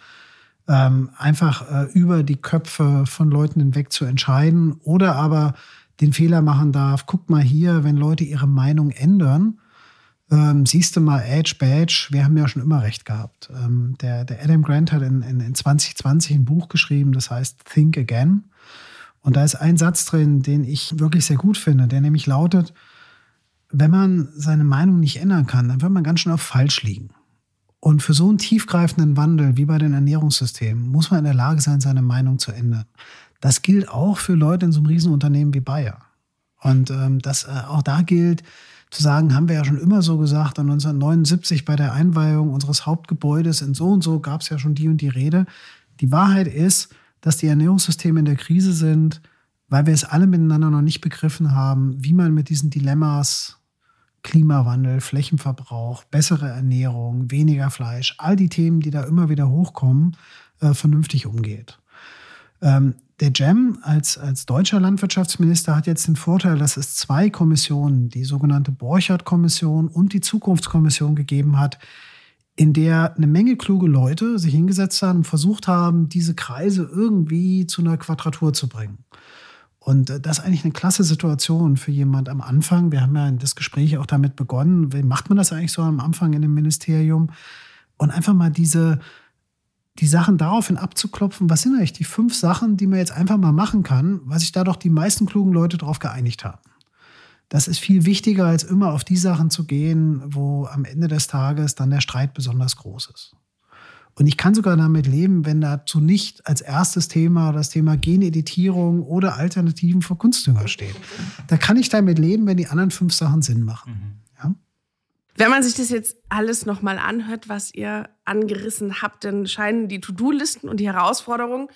ähm, einfach äh, über die Köpfe von Leuten hinweg zu entscheiden oder aber den Fehler machen darf, guck mal hier, wenn Leute ihre Meinung ändern, ähm, siehst du mal, Edge, Badge, wir haben ja schon immer recht gehabt. Ähm, der, der Adam Grant hat in, in, in 2020 ein Buch geschrieben, das heißt Think Again. Und da ist ein Satz drin, den ich wirklich sehr gut finde, der nämlich lautet, wenn man seine Meinung nicht ändern kann, dann wird man ganz schön auf falsch liegen. Und für so einen tiefgreifenden Wandel wie bei den Ernährungssystemen muss man in der Lage sein, seine Meinung zu ändern. Das gilt auch für Leute in so einem Riesenunternehmen wie Bayer. Und ähm, das äh, auch da gilt, zu sagen, haben wir ja schon immer so gesagt, 1979 bei der Einweihung unseres Hauptgebäudes in so und so gab es ja schon die und die Rede. Die Wahrheit ist, dass die Ernährungssysteme in der Krise sind, weil wir es alle miteinander noch nicht begriffen haben, wie man mit diesen Dilemmas Klimawandel, Flächenverbrauch, bessere Ernährung, weniger Fleisch, all die Themen, die da immer wieder hochkommen, äh, vernünftig umgeht. Ähm, der Jam als, als deutscher Landwirtschaftsminister hat jetzt den Vorteil, dass es zwei Kommissionen, die sogenannte Borchardt-Kommission und die Zukunftskommission gegeben hat, in der eine Menge kluge Leute sich hingesetzt haben und versucht haben, diese Kreise irgendwie zu einer Quadratur zu bringen. Und äh, das ist eigentlich eine klasse Situation für jemand am Anfang. Wir haben ja das Gespräch auch damit begonnen. Wie macht man das eigentlich so am Anfang in dem Ministerium? Und einfach mal diese, die Sachen daraufhin abzuklopfen, was sind eigentlich die fünf Sachen, die man jetzt einfach mal machen kann, weil sich da doch die meisten klugen Leute darauf geeinigt haben. Das ist viel wichtiger, als immer auf die Sachen zu gehen, wo am Ende des Tages dann der Streit besonders groß ist. Und ich kann sogar damit leben, wenn dazu nicht als erstes Thema das Thema Geneditierung oder Alternativen für Kunstdünger steht. Da kann ich damit leben, wenn die anderen fünf Sachen Sinn machen. Mhm. Ja? Wenn man sich das jetzt alles nochmal anhört, was ihr angerissen habt, dann scheinen die To-Do-Listen und die Herausforderungen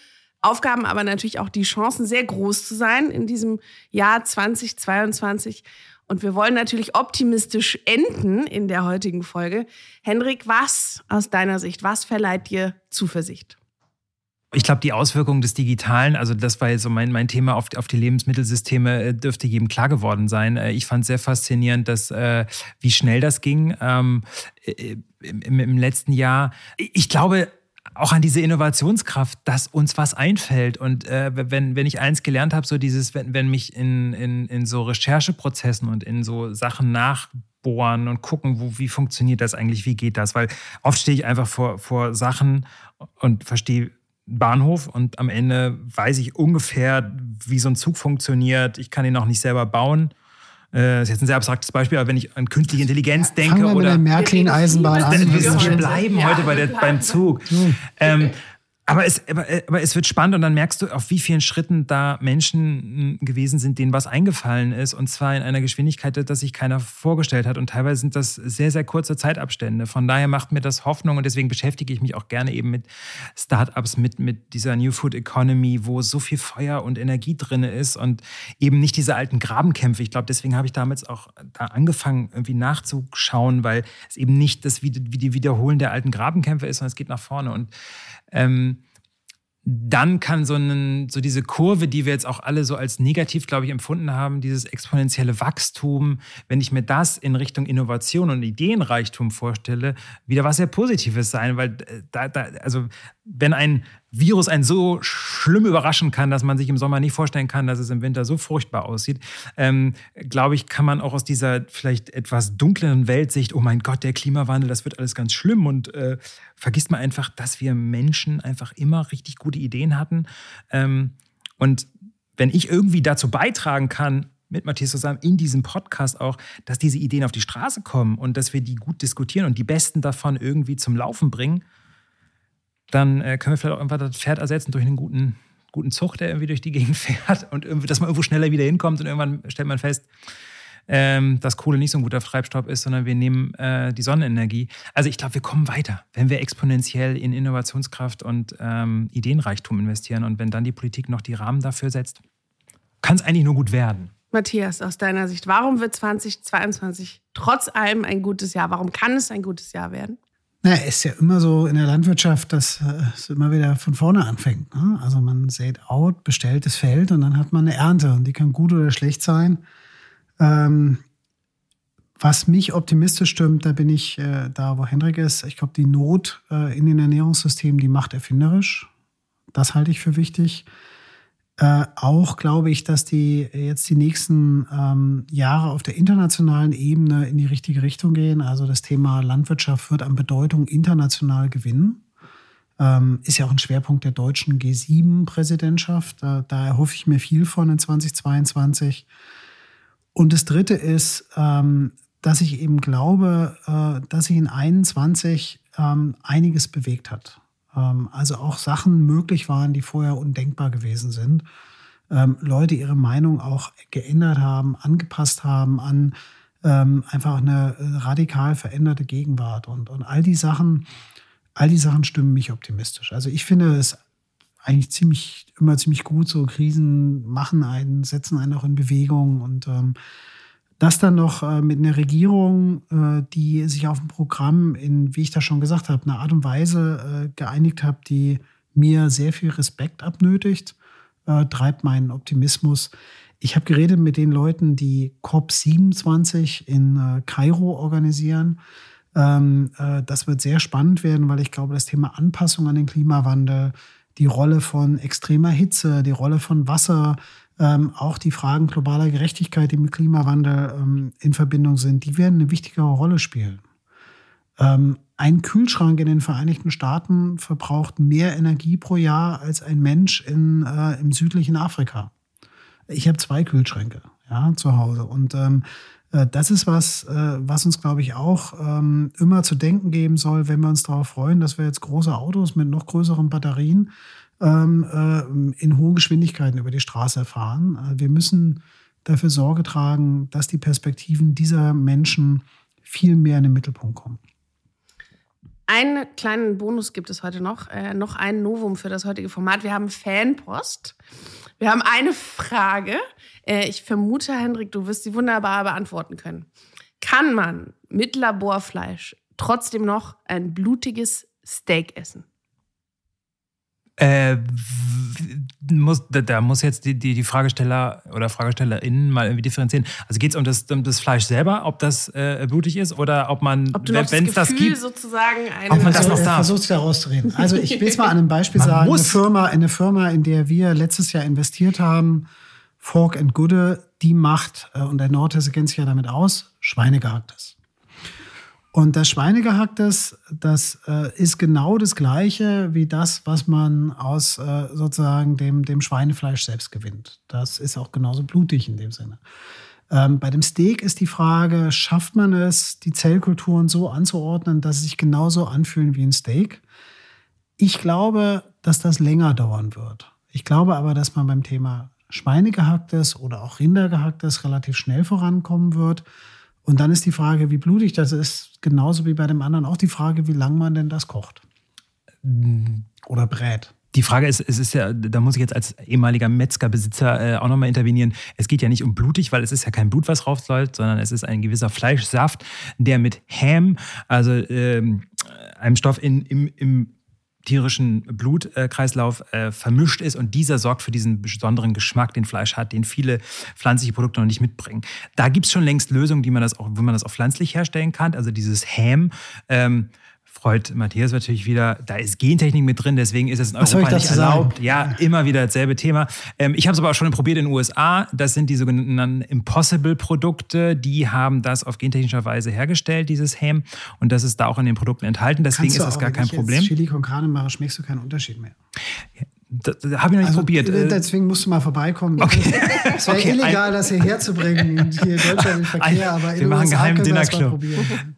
Aufgaben, aber natürlich auch die Chancen, sehr groß zu sein in diesem Jahr 2022. Und wir wollen natürlich optimistisch enden in der heutigen Folge. Henrik, was aus deiner Sicht, was verleiht dir Zuversicht? Ich glaube, die Auswirkungen des Digitalen, also das war jetzt so mein, mein Thema auf, auf die Lebensmittelsysteme, äh, dürfte jedem klar geworden sein. Äh, ich fand sehr faszinierend, dass äh, wie schnell das ging ähm, im, im letzten Jahr. Ich glaube, auch an diese Innovationskraft, dass uns was einfällt. Und äh, wenn, wenn ich eins gelernt habe, so dieses, wenn, wenn mich in, in, in so Rechercheprozessen und in so Sachen nachbohren und gucken, wo, wie funktioniert das eigentlich, wie geht das? Weil oft stehe ich einfach vor, vor Sachen und verstehe Bahnhof und am Ende weiß ich ungefähr, wie so ein Zug funktioniert. Ich kann ihn noch nicht selber bauen. Äh, das ist jetzt ein sehr abstraktes Beispiel, aber wenn ich an künstliche Intelligenz denke Fangen wir oder. Mit der Märklin-Eisenbahn an. Wir bleiben heute bei der, beim Zug. Ähm, aber es, aber, aber es wird spannend und dann merkst du, auf wie vielen Schritten da Menschen gewesen sind, denen was eingefallen ist. Und zwar in einer Geschwindigkeit, dass sich keiner vorgestellt hat. Und teilweise sind das sehr, sehr kurze Zeitabstände. Von daher macht mir das Hoffnung und deswegen beschäftige ich mich auch gerne eben mit Startups, mit, mit dieser New Food Economy, wo so viel Feuer und Energie drin ist und eben nicht diese alten Grabenkämpfe. Ich glaube, deswegen habe ich damals auch da angefangen, irgendwie nachzuschauen, weil es eben nicht das wie die Wiederholen der alten Grabenkämpfe ist, sondern es geht nach vorne. Und ähm, dann kann so, einen, so diese Kurve, die wir jetzt auch alle so als negativ, glaube ich, empfunden haben, dieses exponentielle Wachstum, wenn ich mir das in Richtung Innovation und Ideenreichtum vorstelle, wieder was sehr Positives sein, weil äh, da, da also wenn ein Virus einen so schlimm überraschen kann, dass man sich im Sommer nicht vorstellen kann, dass es im Winter so furchtbar aussieht, ähm, glaube ich, kann man auch aus dieser vielleicht etwas dunkleren Weltsicht, oh mein Gott, der Klimawandel, das wird alles ganz schlimm und äh, vergisst man einfach, dass wir Menschen einfach immer richtig gute Ideen hatten. Ähm, und wenn ich irgendwie dazu beitragen kann, mit Matthias zusammen in diesem Podcast auch, dass diese Ideen auf die Straße kommen und dass wir die gut diskutieren und die besten davon irgendwie zum Laufen bringen, dann äh, können wir vielleicht auch einfach das Pferd ersetzen durch einen guten, guten Zug, der irgendwie durch die Gegend fährt und irgendwie, dass man irgendwo schneller wieder hinkommt und irgendwann stellt man fest, ähm, dass Kohle nicht so ein guter Treibstoff ist, sondern wir nehmen äh, die Sonnenenergie. Also ich glaube, wir kommen weiter, wenn wir exponentiell in Innovationskraft und ähm, Ideenreichtum investieren und wenn dann die Politik noch die Rahmen dafür setzt, kann es eigentlich nur gut werden. Matthias, aus deiner Sicht, warum wird 2022 trotz allem ein gutes Jahr? Warum kann es ein gutes Jahr werden? Na, ist ja immer so in der Landwirtschaft, dass äh, es immer wieder von vorne anfängt. Ne? Also man sät out, bestellt das Feld und dann hat man eine Ernte und die kann gut oder schlecht sein. Ähm, was mich optimistisch stimmt, da bin ich äh, da, wo Hendrik ist. Ich glaube, die Not äh, in den Ernährungssystemen, die macht erfinderisch. Das halte ich für wichtig. Äh, auch glaube ich, dass die jetzt die nächsten ähm, Jahre auf der internationalen Ebene in die richtige Richtung gehen. Also das Thema Landwirtschaft wird an Bedeutung international gewinnen. Ähm, ist ja auch ein Schwerpunkt der deutschen G7-Präsidentschaft. Da, da erhoffe ich mir viel von in 2022. Und das Dritte ist, ähm, dass ich eben glaube, äh, dass sich in 21 ähm, einiges bewegt hat. Ähm, also auch Sachen möglich waren, die vorher undenkbar gewesen sind. Ähm, Leute ihre Meinung auch geändert haben, angepasst haben an ähm, einfach eine radikal veränderte Gegenwart. Und, und all die Sachen, all die Sachen stimmen mich optimistisch. Also ich finde es eigentlich ziemlich, immer ziemlich gut, so Krisen machen einen, setzen einen auch in Bewegung und ähm, das dann noch äh, mit einer Regierung, äh, die sich auf ein Programm in, wie ich das schon gesagt habe, eine Art und Weise äh, geeinigt habe, die mir sehr viel Respekt abnötigt, äh, treibt meinen Optimismus. Ich habe geredet mit den Leuten, die COP27 in äh, Kairo organisieren. Ähm, äh, das wird sehr spannend werden, weil ich glaube, das Thema Anpassung an den Klimawandel, die Rolle von extremer Hitze, die Rolle von Wasser, ähm, auch die Fragen globaler Gerechtigkeit, die mit Klimawandel ähm, in Verbindung sind, die werden eine wichtigere Rolle spielen. Ähm, ein Kühlschrank in den Vereinigten Staaten verbraucht mehr Energie pro Jahr als ein Mensch in, äh, im südlichen Afrika. Ich habe zwei Kühlschränke ja, zu Hause und ähm, äh, das ist was, äh, was uns, glaube ich, auch ähm, immer zu denken geben soll, wenn wir uns darauf freuen, dass wir jetzt große Autos mit noch größeren Batterien ähm, äh, in hohen Geschwindigkeiten über die Straße fahren. Äh, wir müssen dafür Sorge tragen, dass die Perspektiven dieser Menschen viel mehr in den Mittelpunkt kommen. einen kleinen Bonus gibt es heute noch. Äh, noch ein Novum für das heutige Format. Wir haben Fanpost. Wir haben eine Frage. Äh, ich vermute, Hendrik, du wirst sie wunderbar beantworten können. Kann man mit Laborfleisch trotzdem noch ein blutiges Steak essen? Äh, muss, da, da, muss jetzt die, die, die, Fragesteller oder FragestellerInnen mal irgendwie differenzieren. Also geht es um das, um das Fleisch selber, ob das äh, blutig ist oder ob man, wenn es das gibt, sozusagen eine ob man das noch darf. Versucht sich da rauszureden. Also ich will es mal an einem Beispiel sagen. Eine Firma, eine Firma, in der wir letztes Jahr investiert haben, Fork and Goode, die macht, äh, und der Nordhesse kennt sich ja damit aus, Schweinegehacktes. Und das Schweinegehacktes, das äh, ist genau das Gleiche wie das, was man aus äh, sozusagen dem, dem Schweinefleisch selbst gewinnt. Das ist auch genauso blutig in dem Sinne. Ähm, bei dem Steak ist die Frage, schafft man es, die Zellkulturen so anzuordnen, dass sie sich genauso anfühlen wie ein Steak? Ich glaube, dass das länger dauern wird. Ich glaube aber, dass man beim Thema Schweinegehacktes oder auch Rindergehacktes relativ schnell vorankommen wird. Und dann ist die Frage, wie blutig das ist, genauso wie bei dem anderen auch die Frage, wie lang man denn das kocht. Oder brät. Die Frage ist, es ist ja, da muss ich jetzt als ehemaliger Metzgerbesitzer äh, auch nochmal intervenieren. Es geht ja nicht um blutig, weil es ist ja kein Blut, was rausläuft, sondern es ist ein gewisser Fleischsaft, der mit Ham, also ähm, einem Stoff in, im, im tierischen Blutkreislauf äh, vermischt ist und dieser sorgt für diesen besonderen Geschmack, den Fleisch hat, den viele pflanzliche Produkte noch nicht mitbringen. Da gibt es schon längst Lösungen, die man das auch, wo man das auch pflanzlich herstellen kann. Also dieses Ham. Ähm, freut Matthias natürlich wieder. Da ist Gentechnik mit drin, deswegen ist es in Europa nicht erlaubt. Sagen? Ja, immer wieder dasselbe Thema. Ähm, ich habe es aber auch schon probiert in den USA. Das sind die sogenannten Impossible-Produkte. Die haben das auf gentechnischer Weise hergestellt, dieses Ham. Und das ist da auch in den Produkten enthalten. Deswegen ist das gar kein Problem. Wenn ich Chili con Carne mache, schmeckst du keinen Unterschied mehr. Das, das habe ich noch nicht also, probiert. Äh, deswegen musst du mal vorbeikommen. Okay. Es wäre okay. illegal, das hierher zu bringen, hier in Deutschland im Verkehr, aber Wir machen geheimen Dinnerclub.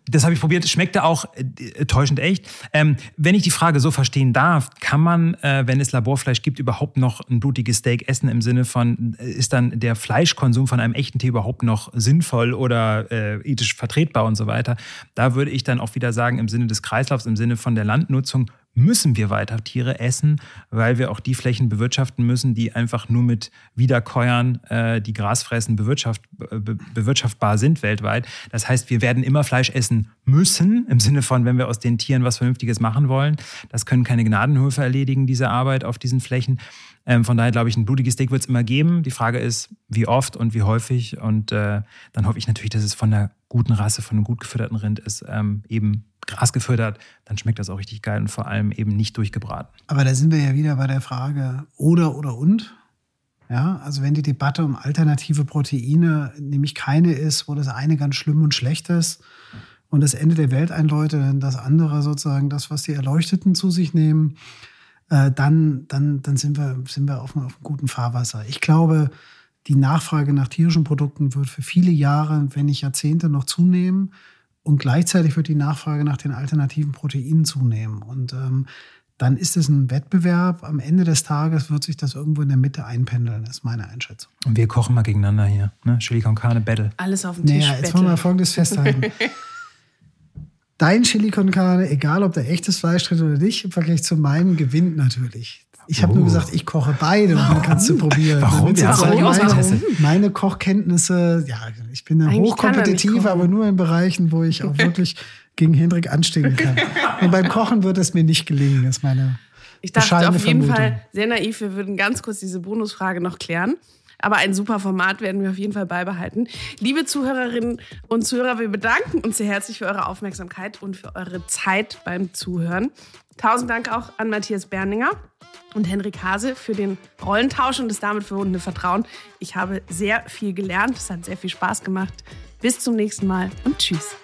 Das habe ich probiert. Schmeckte auch äh, täuschend echt. Ähm, wenn ich die Frage so verstehen darf, kann man, äh, wenn es Laborfleisch gibt, überhaupt noch ein blutiges Steak essen im Sinne von, äh, ist dann der Fleischkonsum von einem echten Tier überhaupt noch sinnvoll oder äh, ethisch vertretbar und so weiter? Da würde ich dann auch wieder sagen, im Sinne des Kreislaufs, im Sinne von der Landnutzung, müssen wir weiter Tiere essen, weil wir auch die Flächen bewirtschaften müssen, die einfach nur mit Wiederkäuern, äh, die Gras fressen, bewirtschaft, be bewirtschaftbar sind weltweit. Das heißt, wir werden immer Fleisch essen müssen, im Sinne von, wenn wir aus den Tieren was Vernünftiges machen wollen. Das können keine Gnadenhöfe erledigen, diese Arbeit auf diesen Flächen. Ähm, von daher glaube ich, ein blutiges Steak wird es immer geben. Die Frage ist, wie oft und wie häufig. Und äh, dann hoffe ich natürlich, dass es von einer guten Rasse, von einem gut gefütterten Rind ist, ähm, eben Gras gefüttert, dann schmeckt das auch richtig geil und vor allem eben nicht durchgebraten. Aber da sind wir ja wieder bei der Frage oder oder und. Ja, also wenn die Debatte um alternative Proteine nämlich keine ist, wo das eine ganz schlimm und schlecht ist und das Ende der Welt einläutet, das andere sozusagen das, was die Erleuchteten zu sich nehmen, äh, dann, dann, dann sind wir, sind wir auf, auf einem guten Fahrwasser. Ich glaube, die Nachfrage nach tierischen Produkten wird für viele Jahre, wenn nicht Jahrzehnte noch zunehmen. Und gleichzeitig wird die Nachfrage nach den alternativen Proteinen zunehmen. Und ähm, dann ist es ein Wettbewerb. Am Ende des Tages wird sich das irgendwo in der Mitte einpendeln, ist meine Einschätzung. Und wir kochen mal gegeneinander hier. Ne? Chili con Carne Battle. Alles auf dem Tisch. Naja, jetzt wollen wir Folgendes festhalten. Dein Chili con Carne, egal ob da echtes Fleisch drin oder nicht, im Vergleich zu meinem, gewinnt natürlich. Ich habe oh. nur gesagt, ich koche beide und dann kannst du probieren. Warum? Ja, meine, meine, Kochkenntnisse, ja, ich bin dann hochkompetitiv, aber nur in Bereichen, wo ich auch wirklich gegen Hendrik anstehen kann. Und beim Kochen wird es mir nicht gelingen, ist meine Ich dachte auf jeden Vermutung. Fall sehr naiv, wir würden ganz kurz diese Bonusfrage noch klären. Aber ein super Format werden wir auf jeden Fall beibehalten. Liebe Zuhörerinnen und Zuhörer, wir bedanken uns sehr herzlich für eure Aufmerksamkeit und für eure Zeit beim Zuhören. Tausend Dank auch an Matthias Berninger und Henrik Hase für den Rollentausch und das damit verbundene Vertrauen. Ich habe sehr viel gelernt. Es hat sehr viel Spaß gemacht. Bis zum nächsten Mal und tschüss.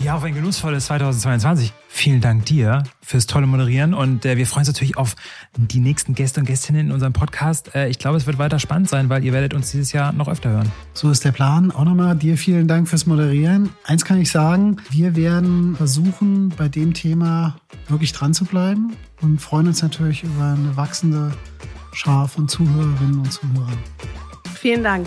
Ja, auf ein genussvolles 2022. Vielen Dank dir fürs tolle Moderieren und äh, wir freuen uns natürlich auf die nächsten Gäste und Gästinnen in unserem Podcast. Äh, ich glaube, es wird weiter spannend sein, weil ihr werdet uns dieses Jahr noch öfter hören. So ist der Plan. Auch nochmal dir vielen Dank fürs Moderieren. Eins kann ich sagen, wir werden versuchen, bei dem Thema wirklich dran zu bleiben und freuen uns natürlich über eine wachsende Schar von Zuhörerinnen und Zuhörern. Vielen Dank.